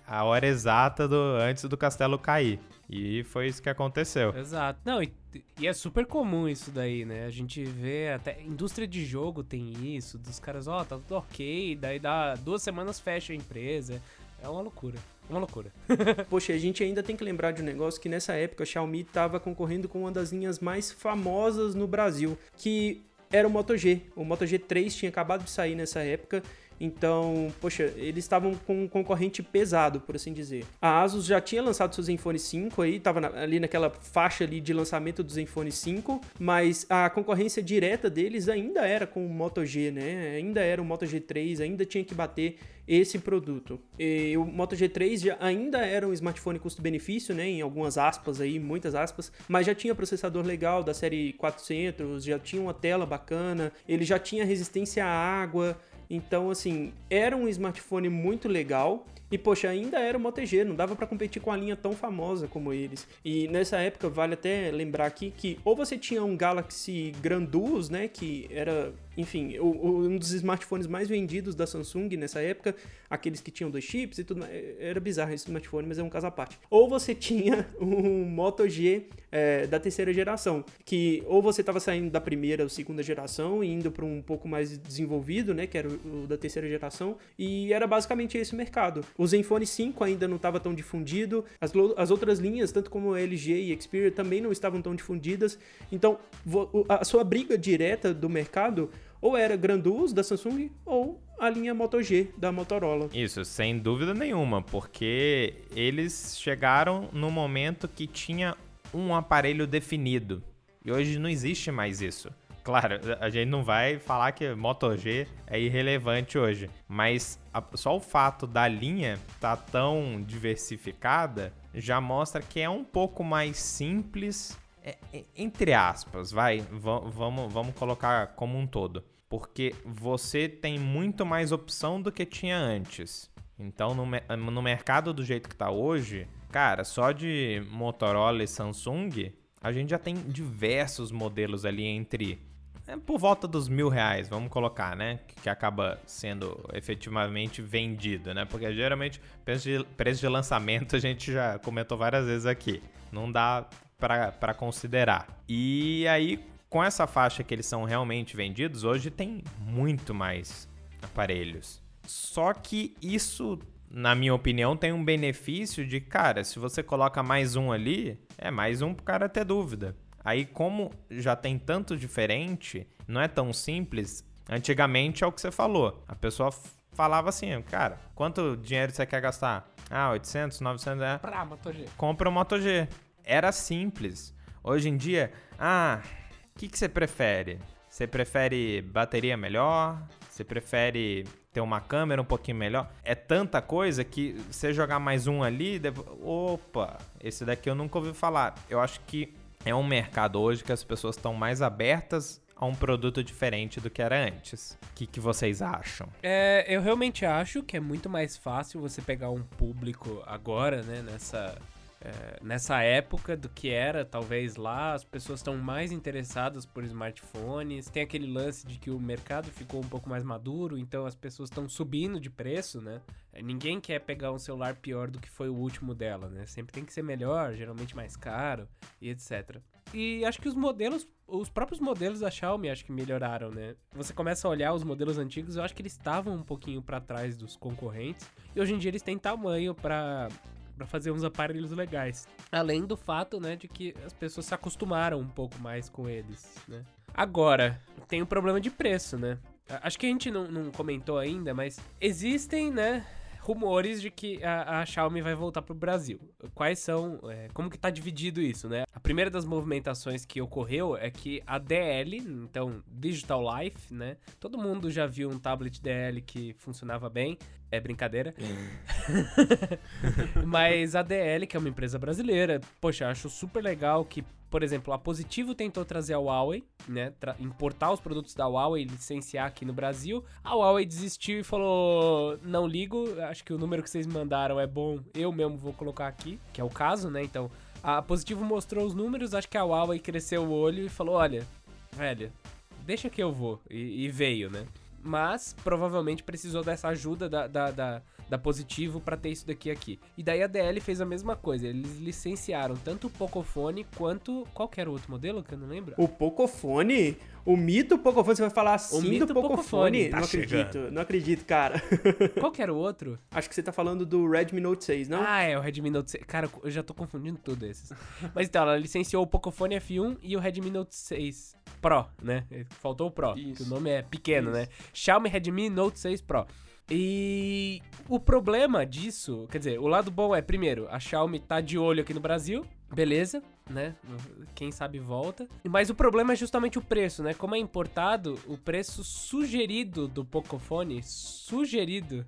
a hora exata do, antes do castelo cair. E foi isso que aconteceu. Exato. Não, e, e, é super comum isso daí, né? A gente vê até. Indústria de jogo tem isso, dos caras, ó, oh, tá tudo ok, daí dá duas semanas fecha a empresa. É uma loucura. É uma loucura. Poxa, a gente ainda tem que lembrar de um negócio que nessa época a Xiaomi estava concorrendo com uma das linhas mais famosas no Brasil, que era o Moto G. O Moto G3 tinha acabado de sair nessa época então, poxa, eles estavam com um concorrente pesado, por assim dizer. A Asus já tinha lançado seu Zenfone 5 aí, estava ali naquela faixa ali de lançamento do Zenfone 5, mas a concorrência direta deles ainda era com o Moto G, né? Ainda era o Moto G3, ainda tinha que bater esse produto. E o Moto G3 já ainda era um smartphone custo-benefício, né, em algumas aspas aí, muitas aspas, mas já tinha processador legal da série 400, já tinha uma tela bacana, ele já tinha resistência à água, então, assim, era um smartphone muito legal. E, poxa, ainda era o Moto G, não dava para competir com a linha tão famosa como eles. E nessa época, vale até lembrar aqui que ou você tinha um Galaxy Grandus, né, que era enfim, o, o, um dos smartphones mais vendidos da Samsung nessa época, aqueles que tinham dois chips e tudo, era bizarro esse smartphone, mas é um caso à parte. Ou você tinha um Moto G é, da terceira geração, que ou você estava saindo da primeira ou segunda geração e indo para um pouco mais desenvolvido, né, que era o, o, da terceira geração, e era basicamente esse o mercado. O Zenfone 5 ainda não estava tão difundido, as, as outras linhas, tanto como LG e Xperia, também não estavam tão difundidas, então a sua briga direta do mercado ou era Grandus da Samsung ou a linha Moto G da Motorola. Isso, sem dúvida nenhuma, porque eles chegaram no momento que tinha um aparelho definido. E hoje não existe mais isso. Claro, a gente não vai falar que Moto G é irrelevante hoje, mas só o fato da linha estar tá tão diversificada já mostra que é um pouco mais simples é, é, entre aspas, vai, vamos, vamos colocar como um todo. Porque você tem muito mais opção do que tinha antes. Então, no, no mercado do jeito que está hoje, cara, só de Motorola e Samsung, a gente já tem diversos modelos ali entre é por volta dos mil reais, vamos colocar, né? Que, acaba sendo efetivamente vendido, né? Porque geralmente preço de, preço de lançamento a gente já comentou várias vezes aqui. Não dá para considerar. E aí, com essa faixa que eles são realmente vendidos, hoje tem muito mais aparelhos. Só que isso, na minha opinião, tem um benefício de, cara, se você coloca mais um ali, é mais um pro cara ter dúvida. Aí, como já tem tanto diferente, não é tão simples. Antigamente é o que você falou. A pessoa falava assim, cara, quanto dinheiro você quer gastar? Ah, 800, 900 é. Pra Moto G. Compra o Moto G era simples. Hoje em dia, ah, o que, que você prefere? Você prefere bateria melhor? Você prefere ter uma câmera um pouquinho melhor? É tanta coisa que você jogar mais um ali, opa, esse daqui eu nunca ouvi falar. Eu acho que é um mercado hoje que as pessoas estão mais abertas a um produto diferente do que era antes. O que, que vocês acham? É, eu realmente acho que é muito mais fácil você pegar um público agora, né, nessa é, nessa época do que era, talvez lá, as pessoas estão mais interessadas por smartphones. Tem aquele lance de que o mercado ficou um pouco mais maduro, então as pessoas estão subindo de preço, né? É, ninguém quer pegar um celular pior do que foi o último dela, né? Sempre tem que ser melhor, geralmente mais caro e etc. E acho que os modelos, os próprios modelos da Xiaomi acho que melhoraram, né? Você começa a olhar os modelos antigos, eu acho que eles estavam um pouquinho para trás dos concorrentes. E hoje em dia eles têm tamanho para para fazer uns aparelhos legais. Além do fato, né, de que as pessoas se acostumaram um pouco mais com eles, né? Agora, tem o um problema de preço, né? Acho que a gente não, não comentou ainda, mas existem, né, rumores de que a, a Xiaomi vai voltar pro Brasil. Quais são, é, como que tá dividido isso, né? A primeira das movimentações que ocorreu é que a DL, então Digital Life, né? Todo mundo já viu um tablet DL que funcionava bem. É brincadeira. Mas a DL, que é uma empresa brasileira, poxa, acho super legal que por exemplo, a Positivo tentou trazer a Huawei, né? importar os produtos da Huawei e licenciar aqui no Brasil. A Huawei desistiu e falou: não ligo, acho que o número que vocês me mandaram é bom, eu mesmo vou colocar aqui, que é o caso, né? Então, a Positivo mostrou os números, acho que a Huawei cresceu o olho e falou: olha, velho, deixa que eu vou. E, e veio, né? Mas provavelmente precisou dessa ajuda da, da, da da Positivo para ter isso daqui aqui. E daí a DL fez a mesma coisa, eles licenciaram tanto o Pocophone quanto qualquer outro modelo que eu não lembro. O Pocophone? O mito Pocophone, você vai falar assim do Pocophone? Tá não acredito, chegando. não acredito, cara. Qual que era o outro? Acho que você tá falando do Redmi Note 6, não? Ah, é, o Redmi Note 6. Cara, eu já tô confundindo tudo esses. Mas então, ela licenciou o Pocophone F1 e o Redmi Note 6 Pro, né? Faltou o Pro, Isso. que o nome é pequeno, Isso. né? Xiaomi Redmi Note 6 Pro. E o problema disso, quer dizer, o lado bom é, primeiro, a Xiaomi tá de olho aqui no Brasil, beleza, né? Quem sabe volta. Mas o problema é justamente o preço, né? Como é importado, o preço sugerido do Pocophone, sugerido.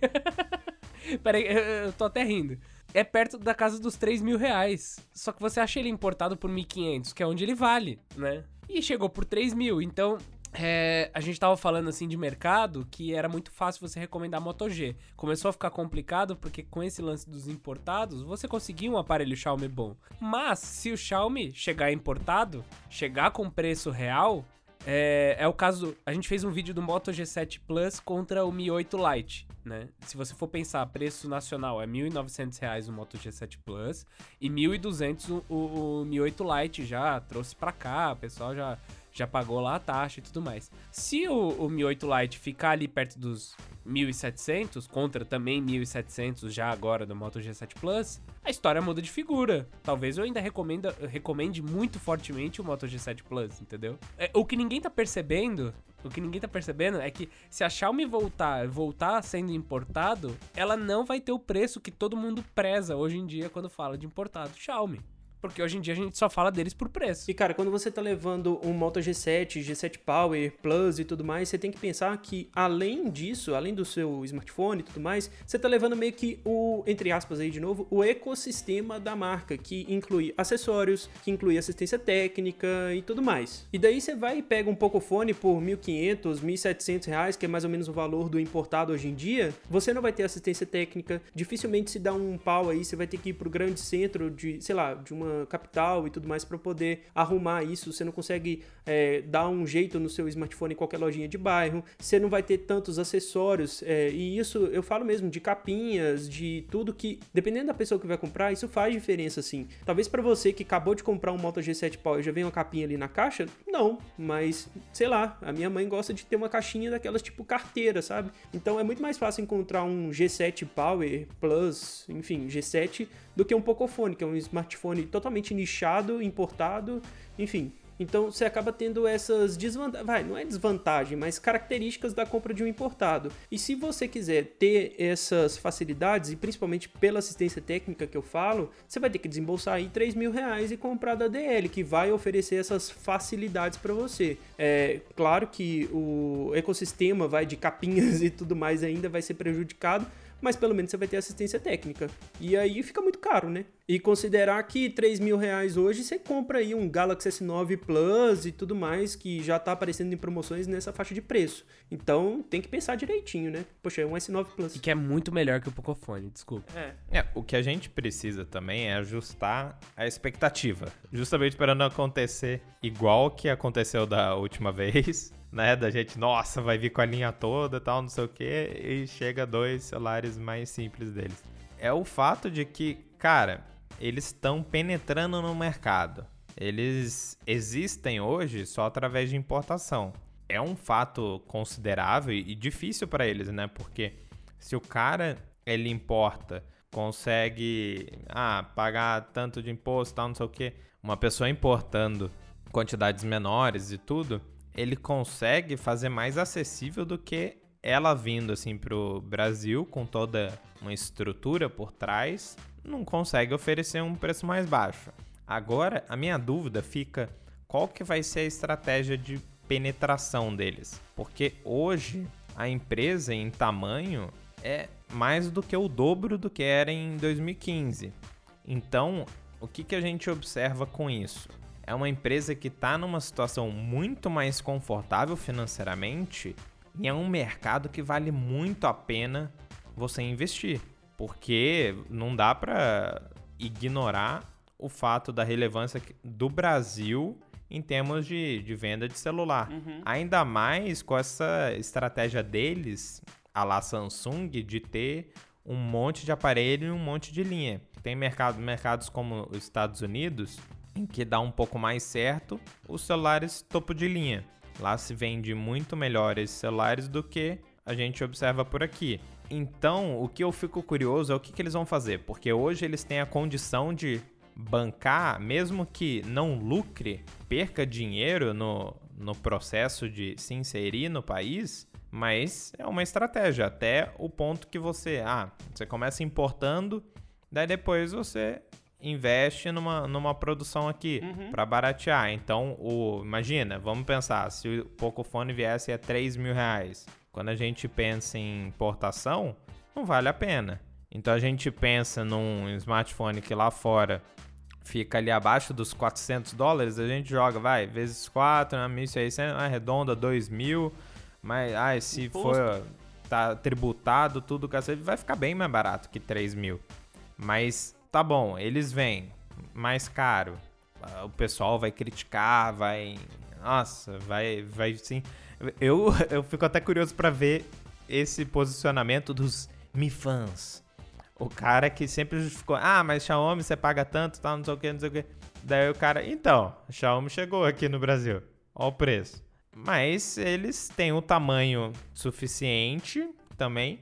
Peraí, eu tô até rindo. É perto da casa dos 3 mil reais. Só que você acha ele importado por 1.500, que é onde ele vale, né? E chegou por 3 mil. Então, é, a gente tava falando assim de mercado que era muito fácil você recomendar Moto G. Começou a ficar complicado porque com esse lance dos importados, você conseguia um aparelho Xiaomi bom. Mas se o Xiaomi chegar importado, chegar com preço real, é, é, o caso. A gente fez um vídeo do Moto G7 Plus contra o Mi 8 Lite, né? Se você for pensar, preço nacional é R$ 1.900 o Moto G7 Plus e R$ 1.200 o, o, o Mi 8 Lite já trouxe pra cá, o pessoal já já pagou lá a taxa e tudo mais. Se o, o Mi 8 Lite ficar ali perto dos 1.700, contra também 1.700 já agora do Moto G7 Plus, a história muda de figura. Talvez eu ainda recomenda, recomende muito fortemente o Moto G7 Plus, entendeu? É, o que ninguém tá percebendo, o que ninguém tá percebendo é que se a Xiaomi voltar, voltar sendo importado, ela não vai ter o preço que todo mundo preza hoje em dia quando fala de importado Xiaomi. Porque hoje em dia a gente só fala deles por preço. E cara, quando você tá levando um Moto G7, G7 Power, Plus e tudo mais, você tem que pensar que além disso, além do seu smartphone e tudo mais, você tá levando meio que o, entre aspas aí de novo, o ecossistema da marca, que inclui acessórios, que inclui assistência técnica e tudo mais. E daí você vai e pega um Pocophone por 1.500, 1.700 reais, que é mais ou menos o valor do importado hoje em dia, você não vai ter assistência técnica, dificilmente se dá um pau aí, você vai ter que ir pro grande centro de, sei lá, de uma capital e tudo mais para poder arrumar isso. Você não consegue é, dar um jeito no seu smartphone em qualquer lojinha de bairro. Você não vai ter tantos acessórios. É, e isso eu falo mesmo de capinhas, de tudo que, dependendo da pessoa que vai comprar, isso faz diferença sim. Talvez para você que acabou de comprar um Moto G7 Power já vem uma capinha ali na caixa, não, mas sei lá, a minha mãe gosta de ter uma caixinha daquelas tipo carteira, sabe? Então é muito mais fácil encontrar um G7 Power Plus, enfim, G7 do que um Pocophone, que é um smartphone totalmente nichado, importado, enfim. Então você acaba tendo essas desvantagens, vai, não é desvantagem, mas características da compra de um importado. E se você quiser ter essas facilidades, e principalmente pela assistência técnica que eu falo, você vai ter que desembolsar aí 3 mil reais e comprar da DL, que vai oferecer essas facilidades para você. É claro que o ecossistema vai de capinhas e tudo mais ainda vai ser prejudicado, mas pelo menos você vai ter assistência técnica. E aí fica muito caro, né? E considerar que 3 mil reais hoje você compra aí um Galaxy S9 Plus e tudo mais, que já tá aparecendo em promoções nessa faixa de preço. Então tem que pensar direitinho, né? Poxa, é um S9 Plus. E que é muito melhor que o Pocophone, desculpa. É. É, o que a gente precisa também é ajustar a expectativa. Justamente esperando acontecer igual que aconteceu da última vez, né? Da gente, nossa, vai vir com a linha toda tal, não sei o que, e chega dois celulares mais simples deles. É o fato de que, cara, eles estão penetrando no mercado. Eles existem hoje só através de importação. É um fato considerável e difícil para eles, né? Porque se o cara ele importa, consegue ah, pagar tanto de imposto, tal, não sei o que, uma pessoa importando quantidades menores e tudo, ele consegue fazer mais acessível do que ela vindo assim pro Brasil com toda uma estrutura por trás, não consegue oferecer um preço mais baixo. Agora, a minha dúvida fica qual que vai ser a estratégia de penetração deles? Porque hoje a empresa em tamanho é mais do que o dobro do que era em 2015. Então, o que, que a gente observa com isso? É uma empresa que está numa situação muito mais confortável financeiramente e é um mercado que vale muito a pena você investir, porque não dá para ignorar o fato da relevância do Brasil em termos de, de venda de celular. Uhum. Ainda mais com essa estratégia deles, a la Samsung, de ter um monte de aparelho e um monte de linha. Tem mercado, mercados como os Estados Unidos, que dá um pouco mais certo os celulares topo de linha. Lá se vende muito melhor esses celulares do que a gente observa por aqui. Então, o que eu fico curioso é o que, que eles vão fazer, porque hoje eles têm a condição de bancar, mesmo que não lucre, perca dinheiro no, no processo de se inserir no país, mas é uma estratégia até o ponto que você, ah, você começa importando, daí depois você investe numa, numa produção aqui Uhum. para baratear. Então, o, imagina, vamos pensar, se o Pocophone viesse a 3 mil reais, quando a gente pensa em importação, não vale a pena. Então a gente pensa num smartphone que lá fora fica ali abaixo dos 400 dólares, a gente joga, vai, vezes 4, né, 1.600, arredonda 2 mil, mas ai, se Imposto. for tá tributado, tudo, cacete, vai ficar bem mais barato que 3 mil. Mas tá bom, eles vêm mais caro. Ah, O pessoal vai criticar, vai. Nossa, vai, vai sim. Eu, eu fico até curioso pra ver esse posicionamento dos Mi fãs. O cara que sempre justificou, ah, mas Xiaomi você paga tanto, tal, não sei o que, não sei o que. Daí o cara, então, Xiaomi chegou aqui no Brasil. Olha o preço. Mas eles têm o tamanho suficiente também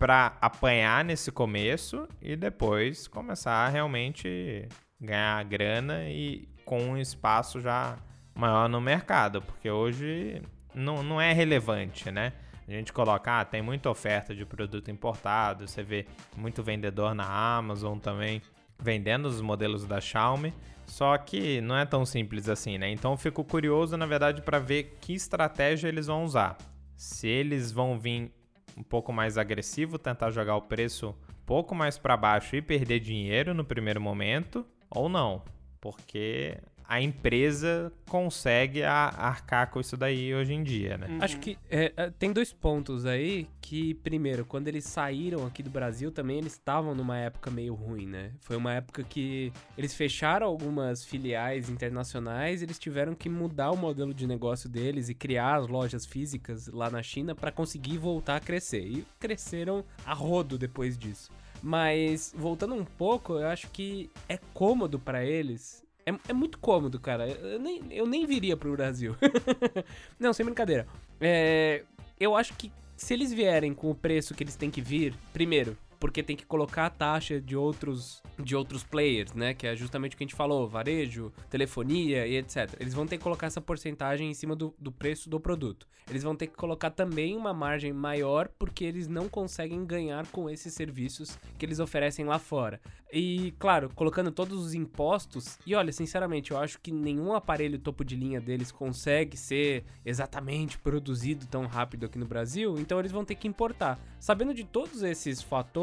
para apanhar nesse começo e depois começar a realmente ganhar grana e com um espaço já maior no mercado, porque hoje não, não é relevante, né? A gente coloca, ah, tem muita oferta de produto importado, você vê muito vendedor na Amazon também vendendo os modelos da Xiaomi, só que não é tão simples assim, né? Então eu fico curioso, na verdade, para ver que estratégia eles vão usar. Se eles vão vir um pouco mais agressivo, tentar jogar o preço um pouco mais para baixo e perder dinheiro no primeiro momento, ou não, porque a empresa consegue arcar com isso daí hoje em dia, né? Acho que é, é, tem dois pontos aí que, primeiro, quando eles saíram aqui do Brasil também, eles estavam numa época meio ruim, né? Foi uma época que eles fecharam algumas filiais internacionais, eles tiveram que mudar o modelo de negócio deles e criar as lojas físicas lá na China para conseguir voltar a crescer. E cresceram a rodo depois disso. Mas, voltando um pouco, eu acho que é cômodo pra eles. É, é muito cômodo, cara. Eu nem, eu nem viria pro Brasil. Não, sem brincadeira. É, eu acho que se eles vierem com o preço que eles têm que vir, primeiro, porque tem que colocar a taxa de outros de outros players, né? Que é justamente o que a gente falou, varejo, telefonia e etc. Eles vão ter que colocar essa porcentagem em cima do, do preço do produto. Eles vão ter que colocar também uma margem maior porque eles não conseguem ganhar com esses serviços que eles oferecem lá fora. E, claro, colocando todos os impostos, e olha, sinceramente, eu acho que nenhum aparelho topo de linha deles consegue ser exatamente produzido tão rápido aqui no Brasil, então eles vão ter que importar. Sabendo de todos esses fatores,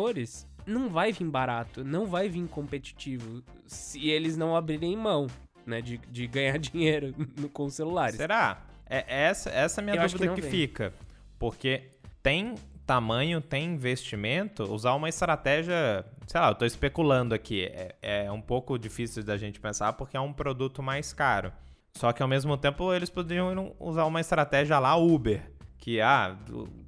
não vai vir barato, não vai vir competitivo se eles não abrirem mão, né, de, de ganhar dinheiro no, com celulares. Será? É essa, essa é a minha Eu dúvida que que, fica. Porque tem tamanho, tem investimento, usar uma estratégia, sei lá, eu tô especulando aqui, é, é um pouco difícil da gente pensar porque é um produto mais caro. Só que ao mesmo tempo eles poderiam usar uma estratégia lá Uber, que ah,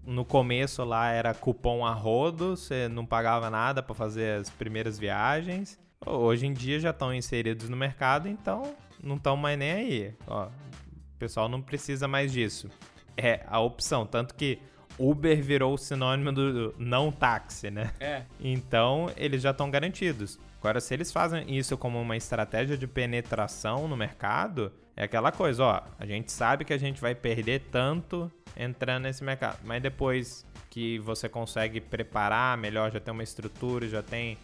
no começo lá era cupom a rodo, você não pagava nada para fazer as primeiras viagens. Hoje em dia já estão inseridos no mercado, então não estão mais nem aí. Ó, o pessoal não precisa mais disso. É a opção, tanto que Uber virou sinônimo do não táxi, né? É. Então, eles já estão garantidos. Agora, se eles fazem isso como uma estratégia de penetração no mercado, é aquela coisa, ó, a gente sabe que a gente vai perder tanto entrando nesse mercado, mas depois que você consegue preparar melhor, já tem uma estrutura, já tem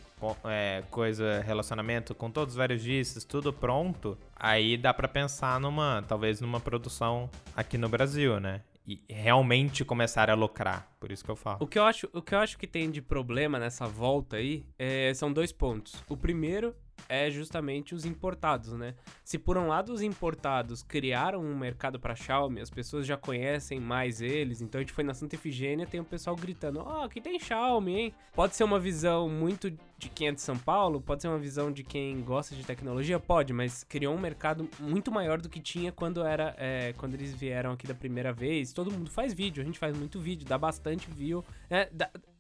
é, coisa, relacionamento com todos os varejistas, tudo pronto, aí dá pra pensar numa, talvez numa produção aqui no Brasil, né? E realmente começar a lucrar, por isso que eu falo. O que eu acho, o que eu acho que tem de problema nessa volta aí é, são dois pontos. O primeiro é justamente os importados, né? Se por um lado os importados criaram um mercado para Xiaomi, as pessoas já conhecem mais eles, então a gente foi na Santa Efigênia, tem o pessoal gritando: "Ó, aqui tem Xiaomi, hein?". Pode ser uma visão muito de quem é de São Paulo, pode ser uma visão de quem gosta de tecnologia, pode, mas criou um mercado muito maior do que tinha quando era é, quando eles vieram aqui da primeira vez. Todo mundo faz vídeo, a gente faz muito vídeo, dá bastante view. né?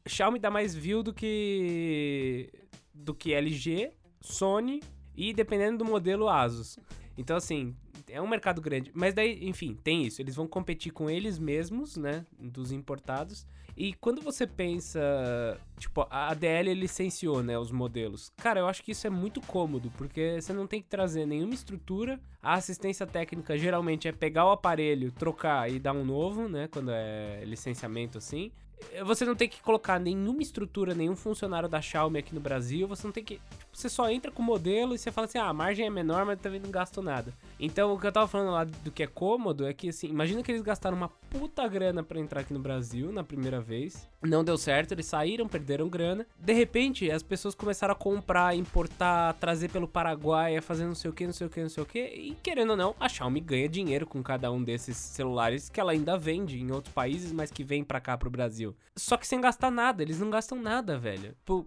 Xiaomi dá mais view do que do que LG, Sony e dependendo do modelo Asus. Então assim, é um mercado grande. Mas daí, enfim, tem isso. Eles vão competir com eles mesmos, né? Dos importados. E quando você pensa, tipo, a ADL licenciou, né, os modelos. Cara, eu acho que isso é muito cômodo, porque você não tem que trazer nenhuma estrutura. A assistência técnica geralmente é pegar o aparelho, trocar e dar um novo, né, quando é licenciamento assim. Você não tem que colocar nenhuma estrutura, nenhum funcionário da Xiaomi aqui no Brasil. Você não tem que. Você só entra com o modelo e você fala assim: ah, a margem é menor, mas também não gasto nada. Então, o que eu tava falando lá do que é cômodo é que, assim, imagina que eles gastaram uma puta grana pra entrar aqui no Brasil na primeira vez. Não deu certo, eles saíram, perderam grana. De repente, as pessoas começaram a comprar, importar, trazer pelo Paraguai, fazer não sei o que, não sei o que, não sei o que. E querendo ou não, a Xiaomi ganha dinheiro com cada um desses celulares que ela ainda vende em outros países, mas que vem pra cá pro Brasil. Só que sem gastar nada, eles não gastam nada, velho. Pô,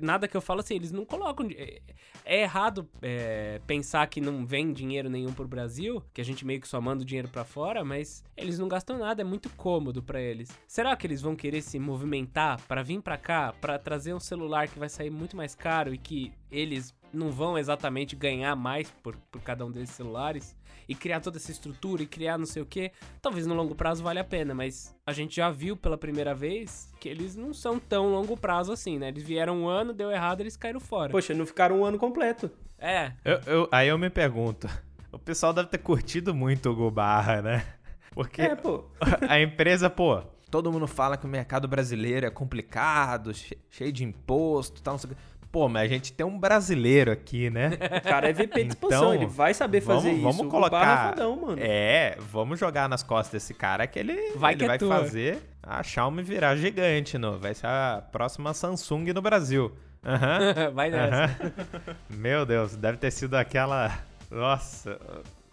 nada que eu falo assim, eles não colocam. É, é errado é, pensar que não vem dinheiro nenhum pro Brasil, que a gente meio que só manda o dinheiro pra fora, mas eles não gastam nada, é muito cômodo pra eles. Será que eles vão querer se movimentar pra vir pra cá, pra trazer um celular que vai sair muito mais caro e que eles não vão exatamente ganhar mais por, por cada um desses celulares? E criar toda essa estrutura e criar não sei o que, talvez no longo prazo valha a pena, mas a gente já viu pela primeira vez que eles não são tão longo prazo assim, né? Eles vieram um ano, deu errado, eles caíram fora. Poxa, não ficaram um ano completo. É, Eu- eu- aí eu me pergunto, o pessoal deve ter curtido muito o Gubarra, né? Porque É, pô. a empresa, pô, todo mundo fala que o mercado brasileiro é complicado, che- cheio de imposto, tal, não sei o quê. Pô, mas a gente tem um brasileiro aqui, né? O cara é VP de expansão, Então, ele vai saber vamos- fazer vamos isso. O colocar- é. É, vamos jogar nas costas desse cara que ele Vai ele que é vai fazer a Xiaomi virar gigante, no, vai ser a próxima Samsung no Brasil. Aham. vai nessa. Aham. Meu Deus, deve ter sido aquela. Nossa,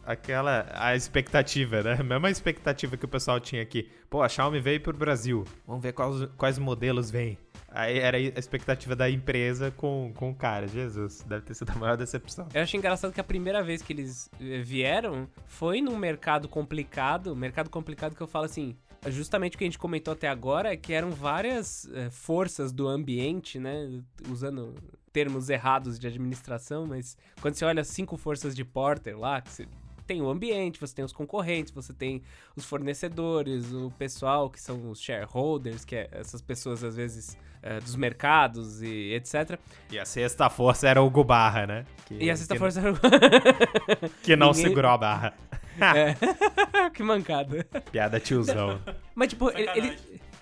aquela. A expectativa, né? A mesma expectativa que o pessoal tinha aqui. Pô, a Xiaomi veio pro Brasil. Vamos ver quais, quais modelos vêm. Aí era a expectativa da empresa com, com o cara. Jesus, deve ter sido a maior decepção. Eu acho engraçado que a primeira vez que eles eh, vieram foi num mercado complicado. Mercado complicado que eu falo assim. Justamente o que a gente comentou até agora é que eram várias eh, forças do ambiente, né? Usando termos errados de administração, mas quando você olha cinco forças de Porter lá, que você tem o ambiente, você tem os concorrentes, você tem os fornecedores, o pessoal que são os shareholders, que é essas pessoas às vezes é, dos mercados e etc. E a sexta força era o Gubarra, né? Que, e a sexta que, força era o... que não Ninguém... segurou a barra. é. que mancada. Piada tiozão. Mas, tipo, ele,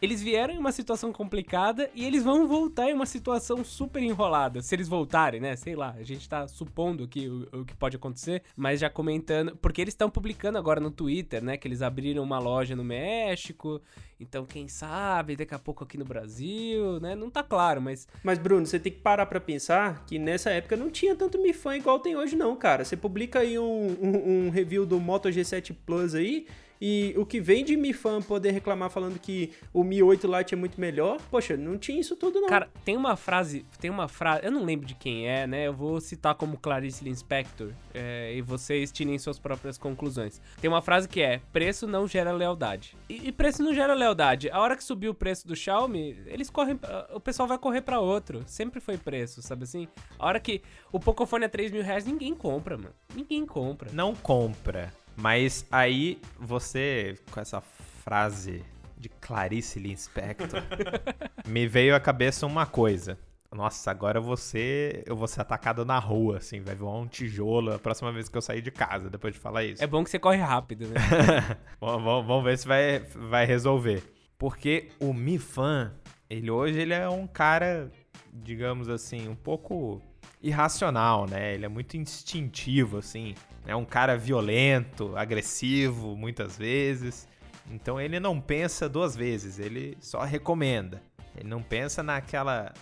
eles vieram em uma situação complicada e eles vão voltar em uma situação super enrolada. Se eles voltarem, né? Sei lá, a gente tá supondo aqui o, o que pode acontecer, mas já comentando. Porque eles estão publicando agora no Twitter, né? Que eles abriram uma loja no México. Então, quem sabe, daqui a pouco aqui no Brasil, né? Não tá claro, mas. Mas, Bruno, você tem que parar pra pensar que nessa época não tinha tanto Mi Fan igual tem hoje, não, cara. Você publica aí um, um, um review do Moto G7 Plus aí e o que vem de Mi Fan poder reclamar falando que o Mi 8 Lite é muito melhor, poxa, não tinha isso tudo não. Cara, tem uma frase, tem uma frase, eu não lembro de quem é, né? Eu vou citar como Clarice Lispector é, e vocês tirem suas próprias conclusões. Tem uma frase que é: preço não gera lealdade. E, e preço não gera lealdade. A hora que subiu o preço do Xiaomi, eles correm, o pessoal vai correr para outro. Sempre foi preço, sabe assim? A hora que o Pocophone é 3 mil reais, ninguém compra, mano. Ninguém compra. Não compra. Mas aí você, com essa frase de Clarice Lispector, me veio à cabeça uma coisa. Nossa, agora você, eu vou ser atacado na rua, assim, vai voar um tijolo a próxima vez que eu sair de casa, depois de falar isso. É bom que você corre rápido, né? vamos, vamos ver se vai, vai resolver. Porque o Mi Fan, ele hoje ele é um cara, digamos assim, um pouco irracional, né? Ele é muito instintivo, assim. É um cara violento, agressivo, muitas vezes. Então ele não pensa duas vezes, ele só recomenda. Ele não pensa naquela.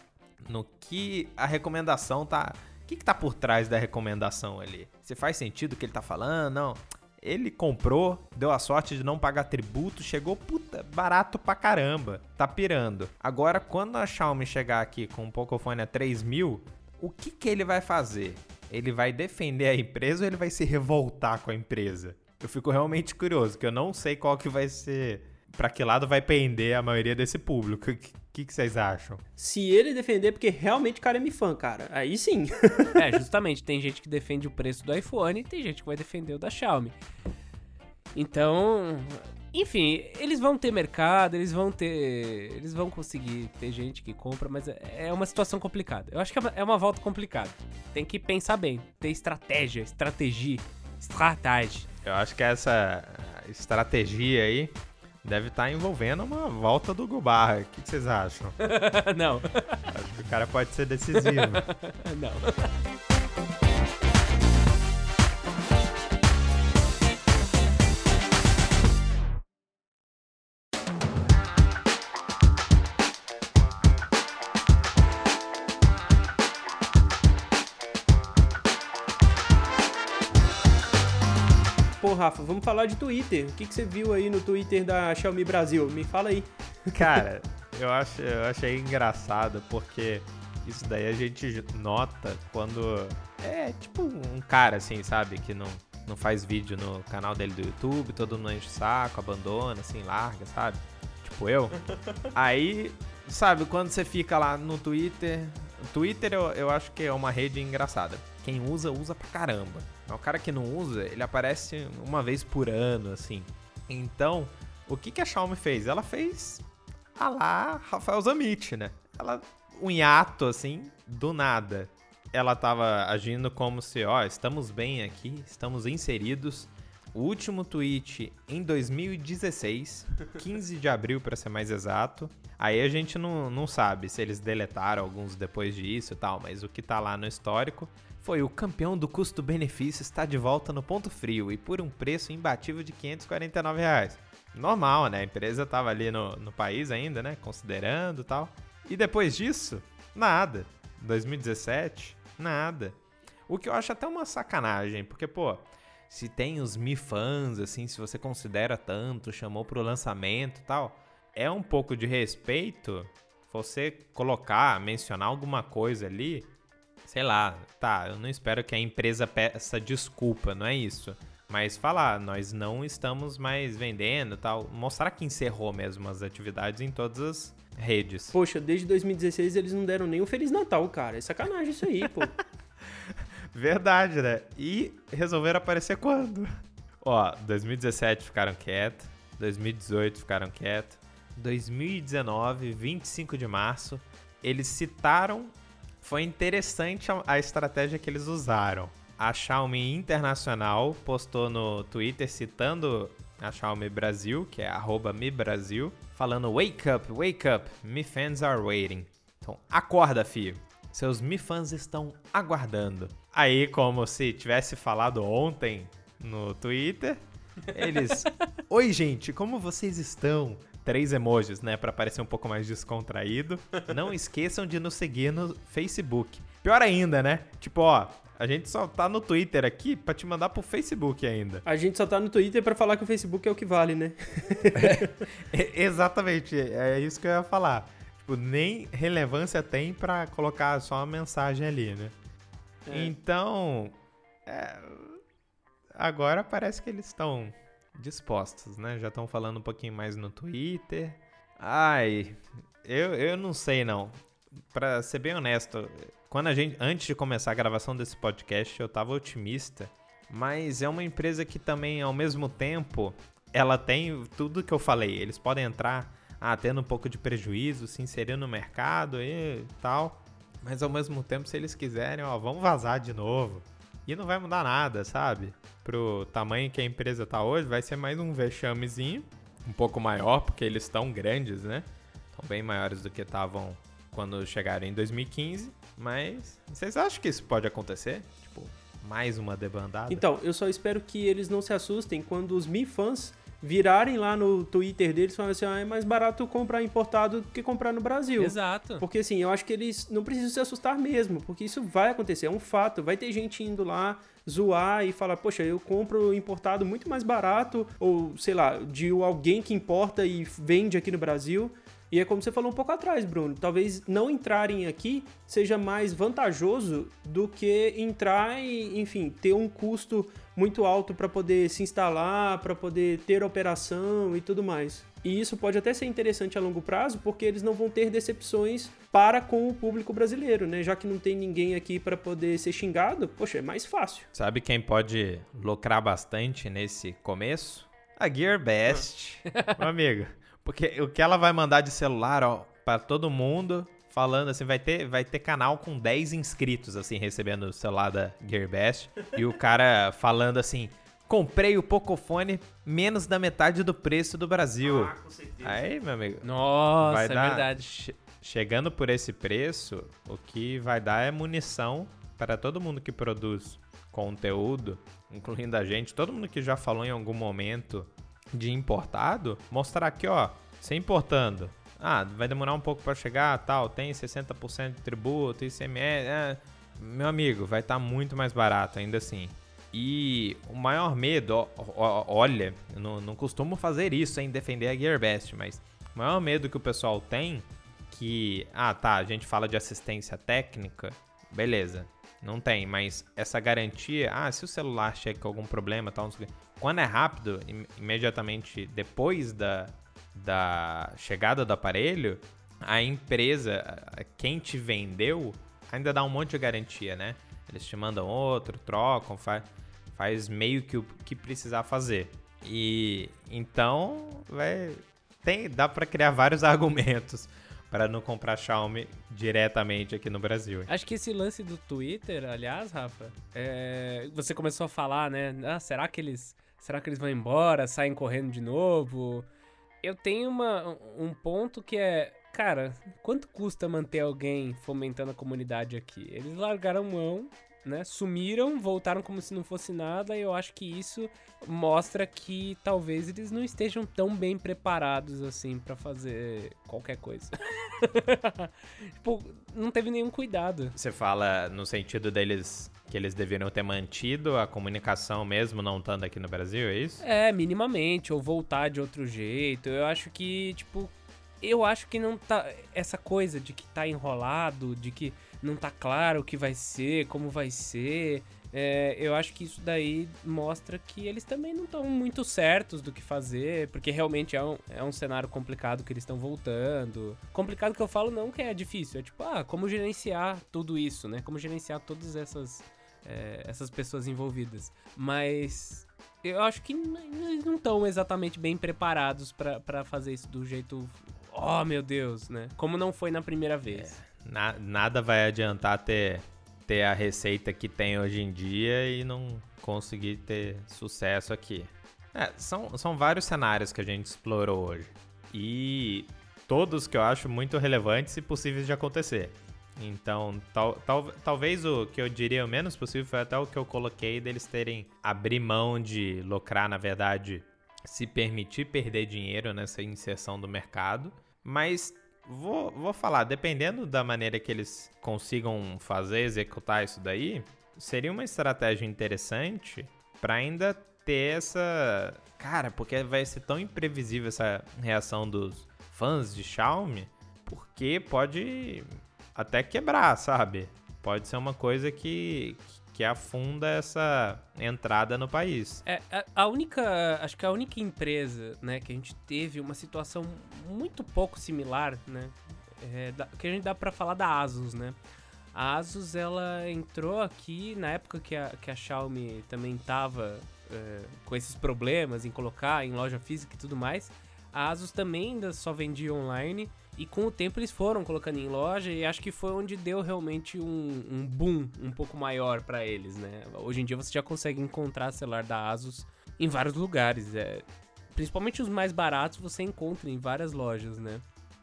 no que a recomendação tá. O que, que tá por trás da recomendação ali? Se faz sentido o que ele tá falando? Não. Ele comprou, deu a sorte de não pagar tributo, chegou, puta, barato pra caramba. Tá pirando. Agora, quando a Xiaomi chegar aqui com um Pocophone a 3 mil, o que, que ele vai fazer? Ele vai defender a empresa ou ele vai se revoltar com a empresa? Eu fico realmente curioso, que eu não sei qual que vai ser. Pra que lado vai pender a maioria desse público? O que, que, vocês acham? Se ele defender, porque realmente o cara é me fã, cara. Aí sim. é, justamente. Tem gente que defende o preço do iPhone e tem gente que vai defender o da Xiaomi. Então, enfim, eles vão ter mercado, eles vão ter. Eles vão conseguir ter gente que compra, mas é, é uma situação complicada. Eu acho que é uma é volta complicada. Tem que pensar bem, ter estratégia, estratégia, estratégia. Eu acho que essa estratégia aí deve estar tá envolvendo uma volta do Gubarra. O que vocês acham? Não. Acho que o cara pode ser decisivo. Não. Rafa, vamos falar de Twitter. O que, que você viu aí no Twitter da Xiaomi Brasil? Me fala aí. Cara, eu, acho, eu achei engraçado porque isso daí a gente nota quando é tipo um cara assim, sabe, que não, não faz vídeo no canal dele do YouTube, todo mundo enche o saco, abandona, assim, larga, sabe? Tipo eu. Aí, sabe, quando você fica lá no Twitter. Twitter eu, eu acho que é uma rede engraçada. Quem usa, usa pra caramba. O cara que não usa, ele aparece uma vez por ano, assim. Então, o que, que a Xiaomi fez? Ela fez a lá Rafael Zamit, né? Ela, um hiato, assim, do nada. Ela tava agindo como se, ó, estamos bem aqui, estamos inseridos. O último tweet em 2016, 15 de abril para ser mais exato. Aí a gente não, não sabe se eles deletaram alguns depois disso e tal, mas o que tá lá no histórico foi o campeão do custo-benefício está de volta no ponto frio e por um preço imbatível de 549 reais. Normal, né? A empresa estava ali no, no país ainda, né? Considerando tal. E depois disso, nada. 2017, nada. O que eu acho até uma sacanagem, porque, pô, se tem os Mi fãs, assim, se você considera tanto, chamou pro lançamento e tal, é um pouco de respeito você colocar, mencionar alguma coisa ali sei lá, tá, eu não espero que a empresa peça desculpa, não é isso. Mas falar, nós não estamos mais vendendo tal. Mostrar que encerrou mesmo as atividades em todas as redes. Poxa, desde 2016 eles não deram nem um Feliz Natal, cara. É sacanagem isso aí, pô. Verdade, né? E resolveram aparecer quando? Ó, 2017 ficaram quietos, 2018 ficaram quietos, 2019, 25 de março, eles citaram. Foi interessante a, a estratégia que eles usaram. A Xiaomi Internacional postou no Twitter citando a Xiaomi Brasil, que é arroba Mi Brasil, falando Wake up, wake up, Mi fans are waiting. Então, acorda, filho. Seus Mi fãs estão aguardando. Aí, como se tivesse falado ontem no Twitter, eles. Oi, gente, como vocês estão? Três emojis, né? Pra parecer um pouco mais descontraído. Não esqueçam de nos seguir no Facebook. Pior ainda, né? Tipo, ó, a gente só tá no Twitter aqui pra te mandar pro Facebook ainda. A gente só tá no Twitter pra falar que o Facebook é o que vale, né? É, exatamente, é isso que eu ia falar. Tipo, nem relevância tem pra colocar só uma mensagem ali, né? É. Então, é, agora parece que eles estão dispostos, né? Já estão falando um pouquinho mais no Twitter. Ai, eu, eu não sei não. Pra ser bem honesto, quando a gente antes de começar a gravação desse podcast, eu tava otimista, mas é uma empresa que também ao mesmo tempo ela tem tudo que eu falei. Eles podem entrar ah, tendo um pouco de prejuízo, se inserir no mercado e tal. Mas ao mesmo tempo, se eles quiserem, ó, vamos vazar de novo. E não vai mudar nada, sabe? Pro tamanho que a empresa tá hoje, vai ser mais um vexamezinho. Um pouco maior, porque eles estão grandes, né? Estão bem maiores do que estavam quando chegaram em 2015. Mas vocês acham que isso pode acontecer? Tipo, mais uma debandada? Então, eu só espero que eles não se assustem quando os Mi fãs virarem lá no Twitter deles falarem assim: ah, é mais barato comprar importado do que comprar no Brasil. Exato. Porque assim, eu acho que eles não precisam se assustar mesmo, porque isso vai acontecer, é um fato. Vai ter gente indo lá zoar e falar, poxa, eu compro importado muito mais barato, ou sei lá, de alguém que importa e vende aqui no Brasil. E é como você falou um pouco atrás, Bruno. Talvez não entrarem aqui seja mais vantajoso do que entrar e, enfim, ter um custo muito alto para poder se instalar, para poder ter operação e tudo mais. E isso pode até ser interessante a longo prazo, porque eles não vão ter decepções para com o público brasileiro, né? Já que não tem ninguém aqui para poder ser xingado, poxa, é mais fácil. Sabe quem pode lucrar bastante nesse começo? A GearBest, meu amigo. Porque o que ela vai mandar de celular, ó, para todo mundo, falando assim, vai ter, vai ter canal com 10 inscritos, assim, recebendo o celular da GearBest. e o cara falando assim, comprei o Pocophone menos da metade do preço do Brasil. Ah, com certeza. Aí, meu amigo, Nossa, vai é dar, verdade. che- chegando por esse preço, o que vai dar é munição para todo mundo que produz conteúdo, incluindo a gente, todo mundo que já falou em algum momento de importado, mostrar aqui, ó, você importando. Ah, vai demorar um pouco para chegar, tal, tem 60% de tributo, ICMS, é, meu amigo, vai estar muito mais barato ainda assim. E o maior medo, olha, não, não costumo fazer isso em defender a GearBest, mas o maior medo que o pessoal tem que, ah, tá, a gente fala de assistência técnica, beleza, não tem, mas essa garantia, ah, se o celular chega com algum problema, tal, quando é rápido, im- imediatamente depois da, da chegada do aparelho, a empresa, quem te vendeu, ainda dá um monte de garantia, né? Eles te mandam outro, trocam, faz, faz meio que o que precisar fazer. E então, vai, tem, dá pra criar vários argumentos para não comprar Xiaomi diretamente aqui no Brasil. Acho que esse lance do Twitter, aliás, Rafa, é, você começou a falar, né? Ah, será que eles, será que eles vão embora, saem correndo de novo? Eu tenho uma, um ponto que é, cara, quanto custa manter alguém fomentando a comunidade aqui? Eles largaram mão, né? Sumiram, voltaram como se não fosse nada. E eu acho que isso mostra que talvez eles não estejam tão bem preparados assim pra fazer qualquer coisa. tipo, não teve nenhum cuidado. Você fala no sentido deles que eles deveriam ter mantido a comunicação mesmo não estando aqui no Brasil, é isso? É, minimamente, ou voltar de outro jeito. Eu acho que, tipo, eu acho que não tá. Essa coisa de que tá enrolado, de que não tá claro o que vai ser, como vai ser. é, eu acho que isso daí mostra que eles também não estão muito certos do que fazer, porque realmente é um, é um cenário complicado que eles estão voltando. Complicado que eu falo não que é difícil, é tipo, ah, como gerenciar tudo isso, né? Como gerenciar todas essas, é, essas pessoas envolvidas. Mas eu acho que eles não estão exatamente bem preparados para fazer isso do jeito. Oh, meu Deus, né? Como não foi na primeira vez. É, na, nada vai adiantar ter, ter a receita que tem hoje em dia e não conseguir ter sucesso aqui. É, são, são vários cenários que a gente explorou hoje. E todos que eu acho muito relevantes e possíveis de acontecer. Então, tal, tal, talvez o que eu diria o menos possível foi até o que eu coloquei deles terem abrir mão de lucrar, na verdade, se permitir perder dinheiro nessa inserção do mercado. Mas vou, vou falar, dependendo da maneira que eles consigam fazer, executar isso daí, seria uma estratégia interessante para ainda ter essa. Cara, porque vai ser tão imprevisível essa reação dos fãs de Xiaomi, porque pode até quebrar, sabe? Pode ser uma coisa que, que afunda essa entrada no país. É, a, única, acho que a única empresa, né, que a gente teve uma situação muito pouco similar, né, é, da, que a gente dá para falar da Asus, né? A Asus, ela entrou aqui na época que a, que a Xiaomi também tava é, com esses problemas em colocar em loja física e tudo mais. A Asus também ainda só vendia online e com o tempo eles foram colocando em loja e acho que foi onde deu realmente um, um boom um pouco maior para eles, né? Hoje em dia você já consegue encontrar celular da Asus em vários lugares, é, principalmente os mais baratos você encontra em várias lojas, né?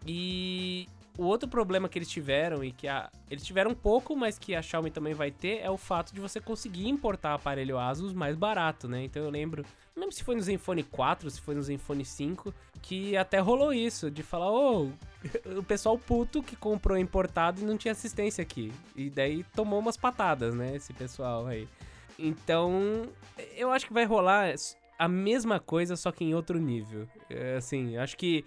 E o outro problema que eles tiveram e que a, eles tiveram pouco, mas que a Xiaomi também vai ter é o fato de você conseguir importar aparelho Asus mais barato, né? Então eu lembro, não lembro se foi no Zenfone 4, se foi no Zenfone 5, que até rolou isso, de falar, ô, oh, o pessoal puto que comprou importado e não tinha assistência aqui. E daí tomou umas patadas, né, esse pessoal aí. Então, eu acho que vai rolar a mesma coisa, só que em outro nível. É, assim, acho que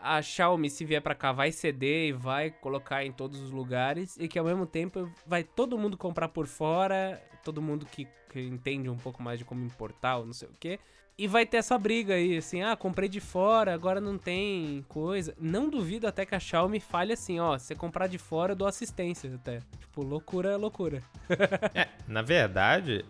a Xiaomi, se vier para cá, vai ceder e vai colocar em todos os lugares e que ao mesmo tempo vai todo mundo comprar por fora, todo mundo que, que entende um pouco mais de como importar ou não sei o que. E vai ter essa briga aí, assim, ah, comprei de fora, agora não tem coisa. Não duvido até que a Xiaomi fale assim, ó, se você comprar de fora, eu dou assistência até. Tipo, loucura, loucura. é, na verdade,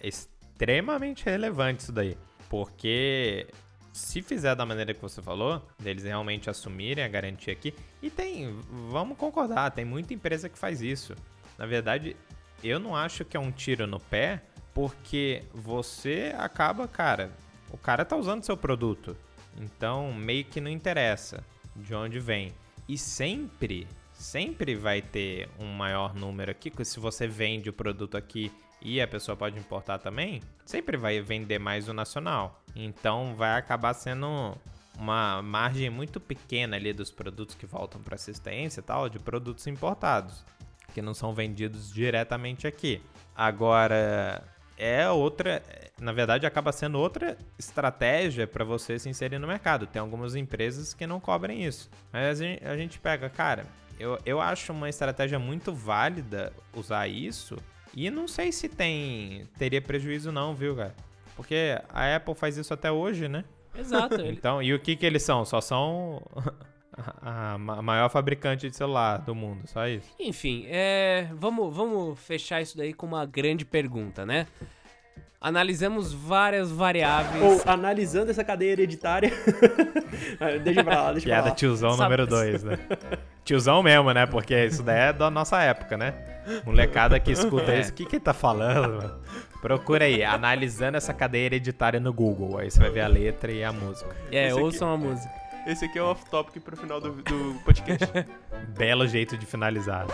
é extremamente relevante isso daí. Porque se fizer da maneira que você falou, deles realmente assumirem a garantia aqui, e tem, vamos concordar, tem muita empresa que faz isso. Na verdade, eu não acho que é um tiro no pé, porque você acaba, cara, o cara tá usando seu produto. Então, meio que não interessa de onde vem. E sempre, sempre vai ter um maior número aqui, porque se você vende o produto aqui e a pessoa pode importar também, sempre vai vender mais o nacional. Então vai acabar sendo uma margem muito pequena ali dos produtos que voltam para assistência e tal, de produtos importados, que não são vendidos diretamente aqui. Agora, é outra, na verdade acaba sendo outra estratégia para você se inserir no mercado. Tem algumas empresas que não cobrem isso. Mas a gente, pega, cara, eu, eu acho uma estratégia muito válida usar isso e não sei se tem teria prejuízo não, viu, cara? Porque a Apple faz isso até hoje, né? Exato. então, e o que que eles são? Só são a, maior fabricante de celular do mundo, só isso. Enfim, é, vamos, vamos fechar isso daí com uma grande pergunta, né? Analisamos várias variáveis. Ou analisando essa cadeia hereditária. deixa pra lá, deixa Piada pra lá. tiozão Sabe... número 2, né? tiozão mesmo, né? Porque isso daí é da nossa época, né? Molecada que escuta é. isso, o que que ele tá falando, mano? Procura aí, analisando essa cadeia hereditária no Google. Aí você vai ver a letra e a música. É, ouçam a música. Esse aqui é o off-topic pro final do, do podcast. Belo jeito de finalizar.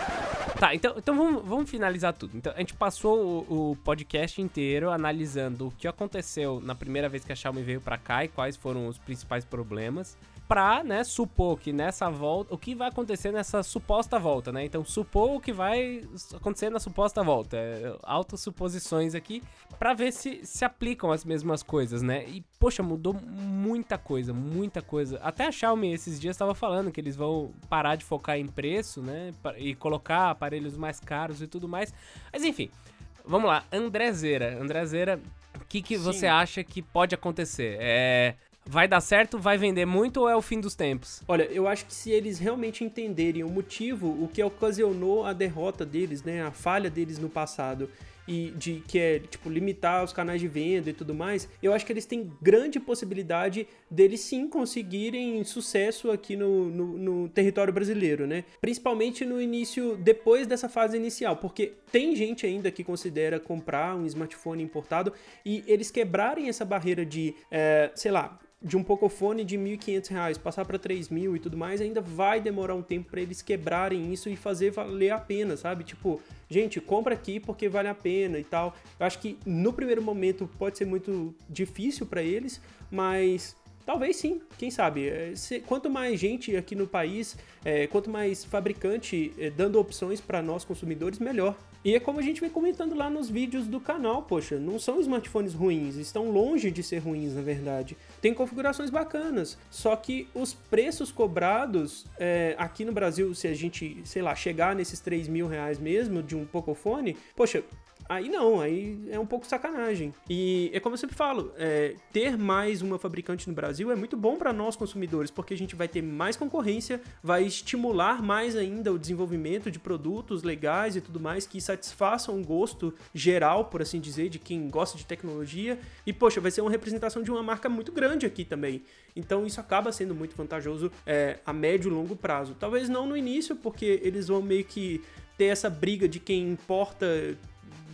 Tá, então, então vamos, vamos finalizar tudo. Então, a gente passou o, o, podcast inteiro analisando o que aconteceu na primeira vez que a Xiaomi veio para cá e quais foram os principais problemas pra, né, supor que nessa volta, o que vai acontecer nessa suposta volta, né? Então, supor o que vai acontecer na suposta volta. É, altas suposições aqui para ver se se aplicam as mesmas coisas, né? E, poxa, mudou muita coisa, muita coisa. Até a Xiaomi esses dias estava falando que eles vão parar de focar em preço, né? E colocar aparelhos mais caros e tudo mais. Mas, enfim, vamos lá. Andrezeira, Andrezeira, o que, que você acha que pode acontecer? É, Vai dar certo, vai vender muito ou é o fim dos tempos? Olha, eu acho que se eles realmente entenderem o motivo, o que ocasionou a derrota deles, né, a falha deles no passado, e de que é tipo limitar os canais de venda e tudo mais, eu acho que eles têm grande possibilidade deles sim conseguirem sucesso aqui no, no, no território brasileiro, né? Principalmente no início, depois dessa fase inicial, porque tem gente ainda que considera comprar um smartphone importado e eles quebrarem essa barreira de, é, sei lá, de um Pocophone de R$ 1.500 passar para R$ mil e tudo mais, ainda vai demorar um tempo para eles quebrarem isso e fazer valer a pena, sabe? Tipo, gente, compra aqui porque vale a pena e tal. Eu acho que no primeiro momento pode ser muito difícil para eles, mas Talvez sim, quem sabe. É, quanto mais gente aqui no país, é, quanto mais fabricante é, dando opções para nós consumidores, melhor. E é como a gente vem comentando lá nos vídeos do canal, poxa, não são smartphones ruins, estão longe de ser ruins na verdade. Tem configurações bacanas, só que os preços cobrados é, aqui no Brasil, se a gente, sei lá, chegar nesses 3 mil reais mesmo de um Pocophone, poxa, Aí não, aí é um pouco sacanagem. E é como eu sempre falo, é, ter mais uma fabricante no Brasil é muito bom para nós consumidores, porque a gente vai ter mais concorrência, vai estimular mais ainda o desenvolvimento de produtos legais e tudo mais que satisfaçam o gosto geral, por assim dizer, de quem gosta de tecnologia. E poxa, vai ser uma representação de uma marca muito grande aqui também. Então isso acaba sendo muito vantajoso é, a médio e longo prazo. Talvez não no início, porque eles vão meio que ter essa briga de quem importa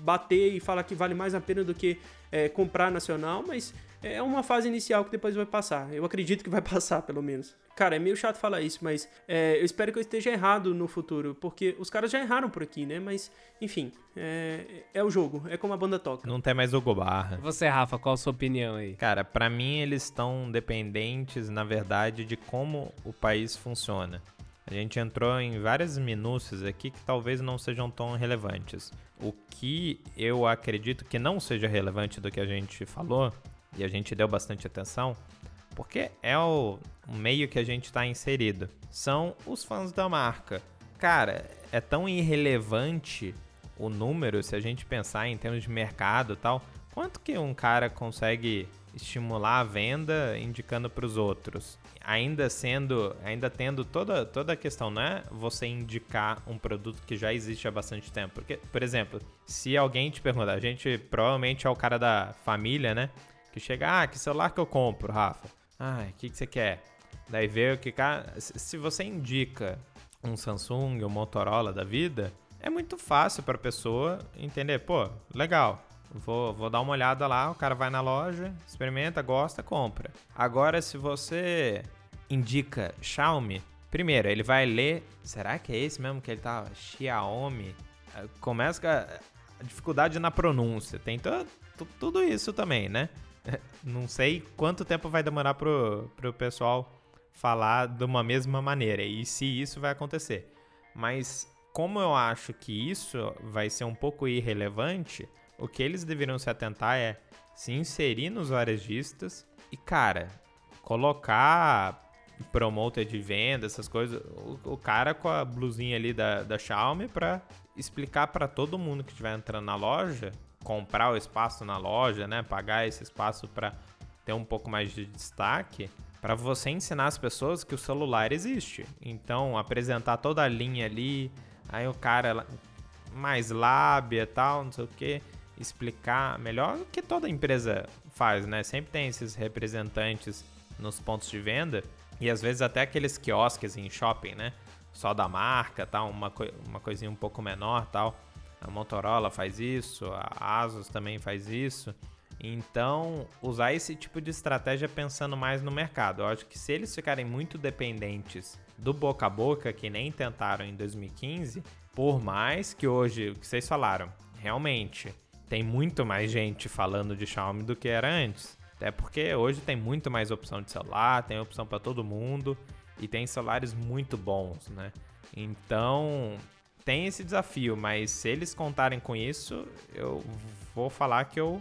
bater e falar que vale mais a pena do que é, comprar nacional, mas é uma fase inicial que depois vai passar. Eu acredito que vai passar, pelo menos. Cara, é meio chato falar isso, mas é, eu espero que eu esteja errado no futuro, porque os caras já erraram por aqui, né? Mas, enfim, é, é o jogo, é como a banda toca. Não tem mais o Gobarra. Você, Rafa, qual a sua opinião aí? Cara, para mim eles estão dependentes, na verdade, de como o país funciona. A gente entrou em várias minúcias aqui que talvez não sejam tão relevantes. O que eu acredito que não seja relevante do que a gente falou, e a gente deu bastante atenção, porque é o meio que a gente está inserido, são os fãs da marca. Cara, é tão irrelevante o número se a gente pensar em termos de mercado e tal. Quanto que um cara consegue estimular a venda indicando para os outros? ainda sendo, ainda tendo toda, toda a questão, não é você indicar um produto que já existe há bastante tempo. Porque, por exemplo, se alguém te perguntar, a gente provavelmente é o cara da família, né? Que chega, ah, que celular que eu compro, Rafa? Ah, o que, que você quer? Daí vê o que, cara, se você indica um Samsung, um Motorola da vida, é muito fácil para a pessoa entender, pô, legal, Vou, vou dar uma olhada lá, o cara vai na loja, experimenta, gosta, compra. Agora, se você indica Xiaomi, primeiro, ele vai ler, será que é esse mesmo que ele tá? Xiaomi? Eh, começa com a dificuldade na pronúncia, tem tudo isso também, né? Não sei quanto tempo vai demorar pro, pro pessoal falar de uma mesma maneira e se isso vai acontecer. Mas como eu acho que isso vai ser um pouco irrelevante, o que eles deveriam se atentar é se inserir nos varejistas e, cara, colocar promoter de venda, essas coisas, o, o cara com a blusinha ali da, da Xiaomi para explicar para todo mundo que estiver entrando na loja, comprar o espaço na loja, né, pagar esse espaço para ter um pouco mais de destaque, para você ensinar as pessoas que o celular existe. Então, apresentar toda a linha ali, aí o cara mais lábia, tal, não sei o que explicar melhor o que toda empresa faz, né? Sempre tem esses representantes nos pontos de venda e às vezes até aqueles quiosques em shopping, né? Só da marca, tal, uma, co uma coisinha um pouco menor, tal. A Motorola faz isso, a Asus também faz isso. Então, usar esse tipo de estratégia pensando mais no mercado. Eu acho que se eles ficarem muito dependentes do boca a boca, que nem tentaram em 2015, por mais que hoje, o que vocês falaram, realmente tem muito mais gente falando de Xiaomi do que era antes. Até porque hoje tem muito mais opção de celular, tem opção para todo mundo e tem celulares muito bons, né? Então, tem esse desafio, mas se eles contarem com isso, eu vou falar que eu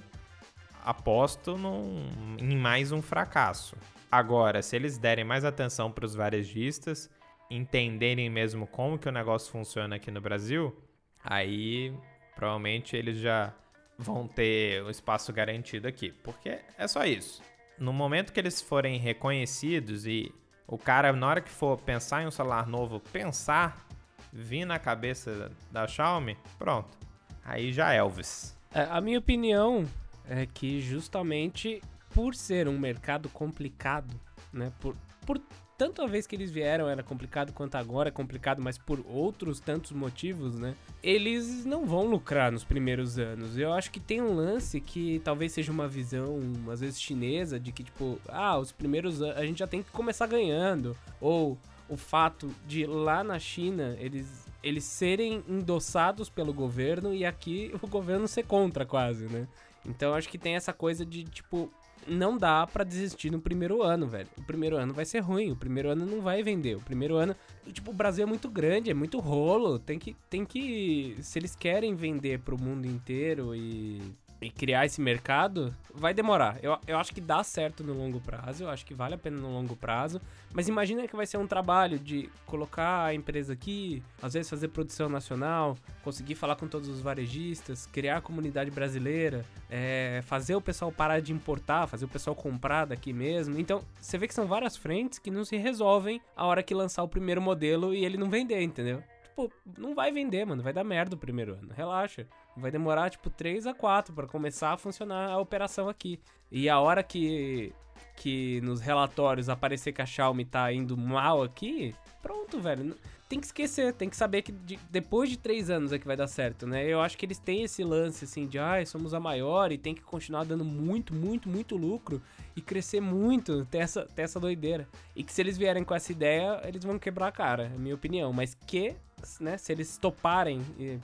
aposto num, em mais um fracasso. Agora, se eles derem mais atenção para os varejistas, entenderem mesmo como que o negócio funciona aqui no Brasil, aí provavelmente eles já vão ter o espaço garantido aqui, porque é só isso. No momento que eles forem reconhecidos e o cara, na hora que for pensar em um celular novo, pensar, vir na cabeça da Xiaomi, pronto. Aí já é Elvis. É, a minha opinião é que justamente por ser um mercado complicado, né? Por, por tanto a vez que eles vieram era complicado quanto agora é complicado, mas por outros tantos motivos, né? Eles não vão lucrar nos primeiros anos. Eu acho que tem um lance que talvez seja uma visão, às vezes chinesa, de que tipo, ah, os primeiros anos a gente já tem que começar ganhando. Ou o fato de lá na China eles, eles serem endossados pelo governo e aqui o governo ser contra quase, né? Então acho que tem essa coisa de tipo, não dá para desistir no primeiro ano, velho. O primeiro ano vai ser ruim, o primeiro ano não vai vender. O primeiro ano, tipo, o Brasil é muito grande, é muito rolo, tem que tem que se eles querem vender pro mundo inteiro e e criar esse mercado, vai demorar. Eu, eu acho que dá certo no longo prazo, eu acho que vale a pena no longo prazo. Mas imagina que vai ser um trabalho de colocar a empresa aqui, às vezes fazer produção nacional, conseguir falar com todos os varejistas, criar a comunidade brasileira, é, fazer o pessoal parar de importar, fazer o pessoal comprar daqui mesmo. Então, você vê que são várias frentes que não se resolvem a hora que lançar o primeiro modelo e ele não vender, entendeu? Tipo, não vai vender, mano. Vai dar merda o primeiro ano. Relaxa. Vai demorar, tipo, 3 a 4 para começar a funcionar a operação aqui. E a hora que, que nos relatórios aparecer que a Xiaomi tá indo mal aqui, pronto, velho. Tem que esquecer, tem que saber que de, depois de três anos é que vai dar certo, né? Eu acho que eles têm esse lance, assim, de, ai, ah, somos a maior e tem que continuar dando muito, muito, muito lucro e crescer muito, ter essa, ter essa doideira. E que se eles vierem com essa ideia, eles vão quebrar a cara, é a minha opinião. Mas que né, se eles toparem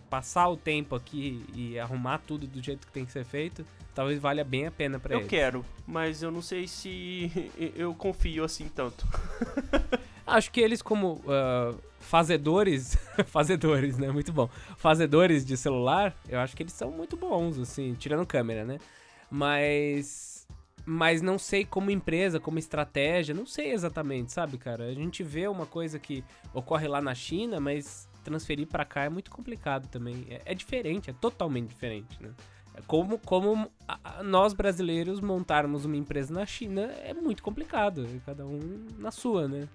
passar o tempo aqui e arrumar tudo do jeito que tem que ser feito, talvez valha bem a pena para eles. Eu quero, mas eu não sei se eu confio assim tanto. Acho que eles como uh, fazedores, fazedores, né, muito bom, fazedores de celular, eu acho que eles são muito bons, assim, tirando câmera, né, mas mas não sei como empresa, como estratégia, não sei exatamente, sabe, cara? A gente vê uma coisa que ocorre lá na China, mas transferir para cá é muito complicado também. É, é, diferente, é totalmente diferente, né? É como, como a, nós brasileiros montarmos uma empresa na China é muito complicado, cada um na sua, né?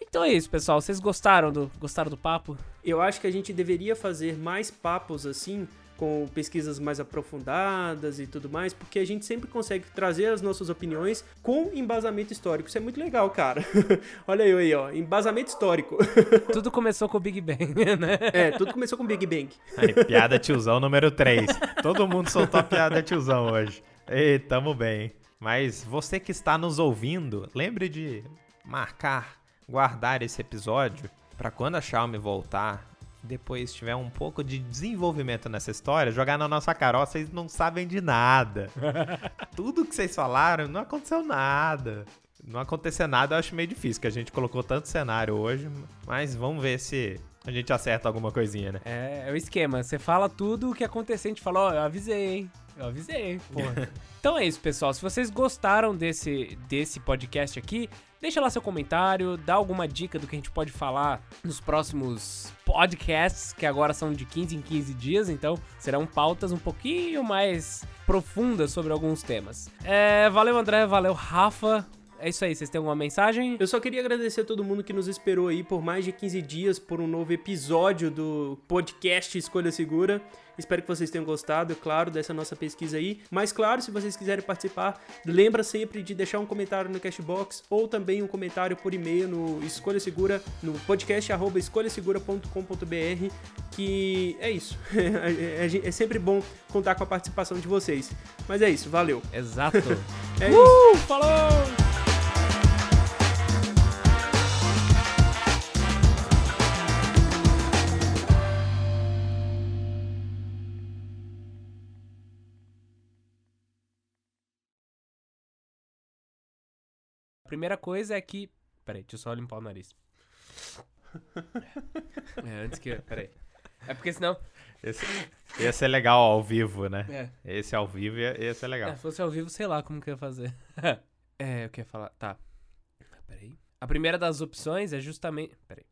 Então é isso, pessoal. Vocês gostaram do, gostaram do papo? Eu acho que a gente deveria fazer mais papos assim com pesquisas mais aprofundadas e tudo mais, porque a gente sempre consegue trazer as nossas opiniões com embasamento histórico. Isso é muito legal, cara. Olha eu aí, ó, embasamento histórico. tudo começou com o Big Bang, né? É, tudo começou com o Big Bang. Aí, piada tiozão número 3. Todo mundo soltou a piada tiozão hoje. Ei, tamo bem. Mas você que está nos ouvindo, lembre de marcar, guardar esse episódio para quando a Xiaomi voltar depois tiver um pouco de desenvolvimento nessa história, jogar na nossa cara, ó, vocês não sabem de nada. Tudo que vocês falaram, não aconteceu nada. Não acontecer nada eu acho meio difícil, que a gente colocou tanto cenário hoje, mas vamos ver se a gente acerta alguma coisinha, né? É, é o esquema. Você fala tudo o que aconteceu, a gente fala, ó, eu avisei, hein? Eu avisei, porra. então é isso, pessoal. Se vocês gostaram desse, desse podcast aqui, Deixa lá seu comentário, dá alguma dica do que a gente pode falar nos próximos podcasts, que agora são de 15 em 15 dias, então serão pautas um pouquinho mais profundas sobre alguns temas. É, valeu, André, valeu, Rafa. É isso aí, vocês têm alguma mensagem? Eu só queria agradecer a todo mundo que nos esperou aí por mais de 15 dias por um novo episódio do podcast Escolha Segura. Espero que vocês tenham gostado, é claro, dessa nossa pesquisa aí. Mas claro, se vocês quiserem participar, lembra sempre de deixar um comentário no Cashbox ou também um comentário por e-mail no Escolha Segura, no podcast arroba escolhasegura.com.br, que é isso. É, sempre bom contar com a participação de vocês. Mas é isso, valeu. Exato. é uh, isso. Falou! Primeira coisa é que. Peraí, deixa eu só limpar o nariz. É, antes que. Peraí. É porque senão. Esse, ia ser legal ao vivo, né? É. Esse ao vivo ia, ia ser legal. É, se fosse ao vivo, sei lá como que eu ia fazer. é, eu queria falar. Tá. Peraí. A primeira das opções é justamente. Peraí.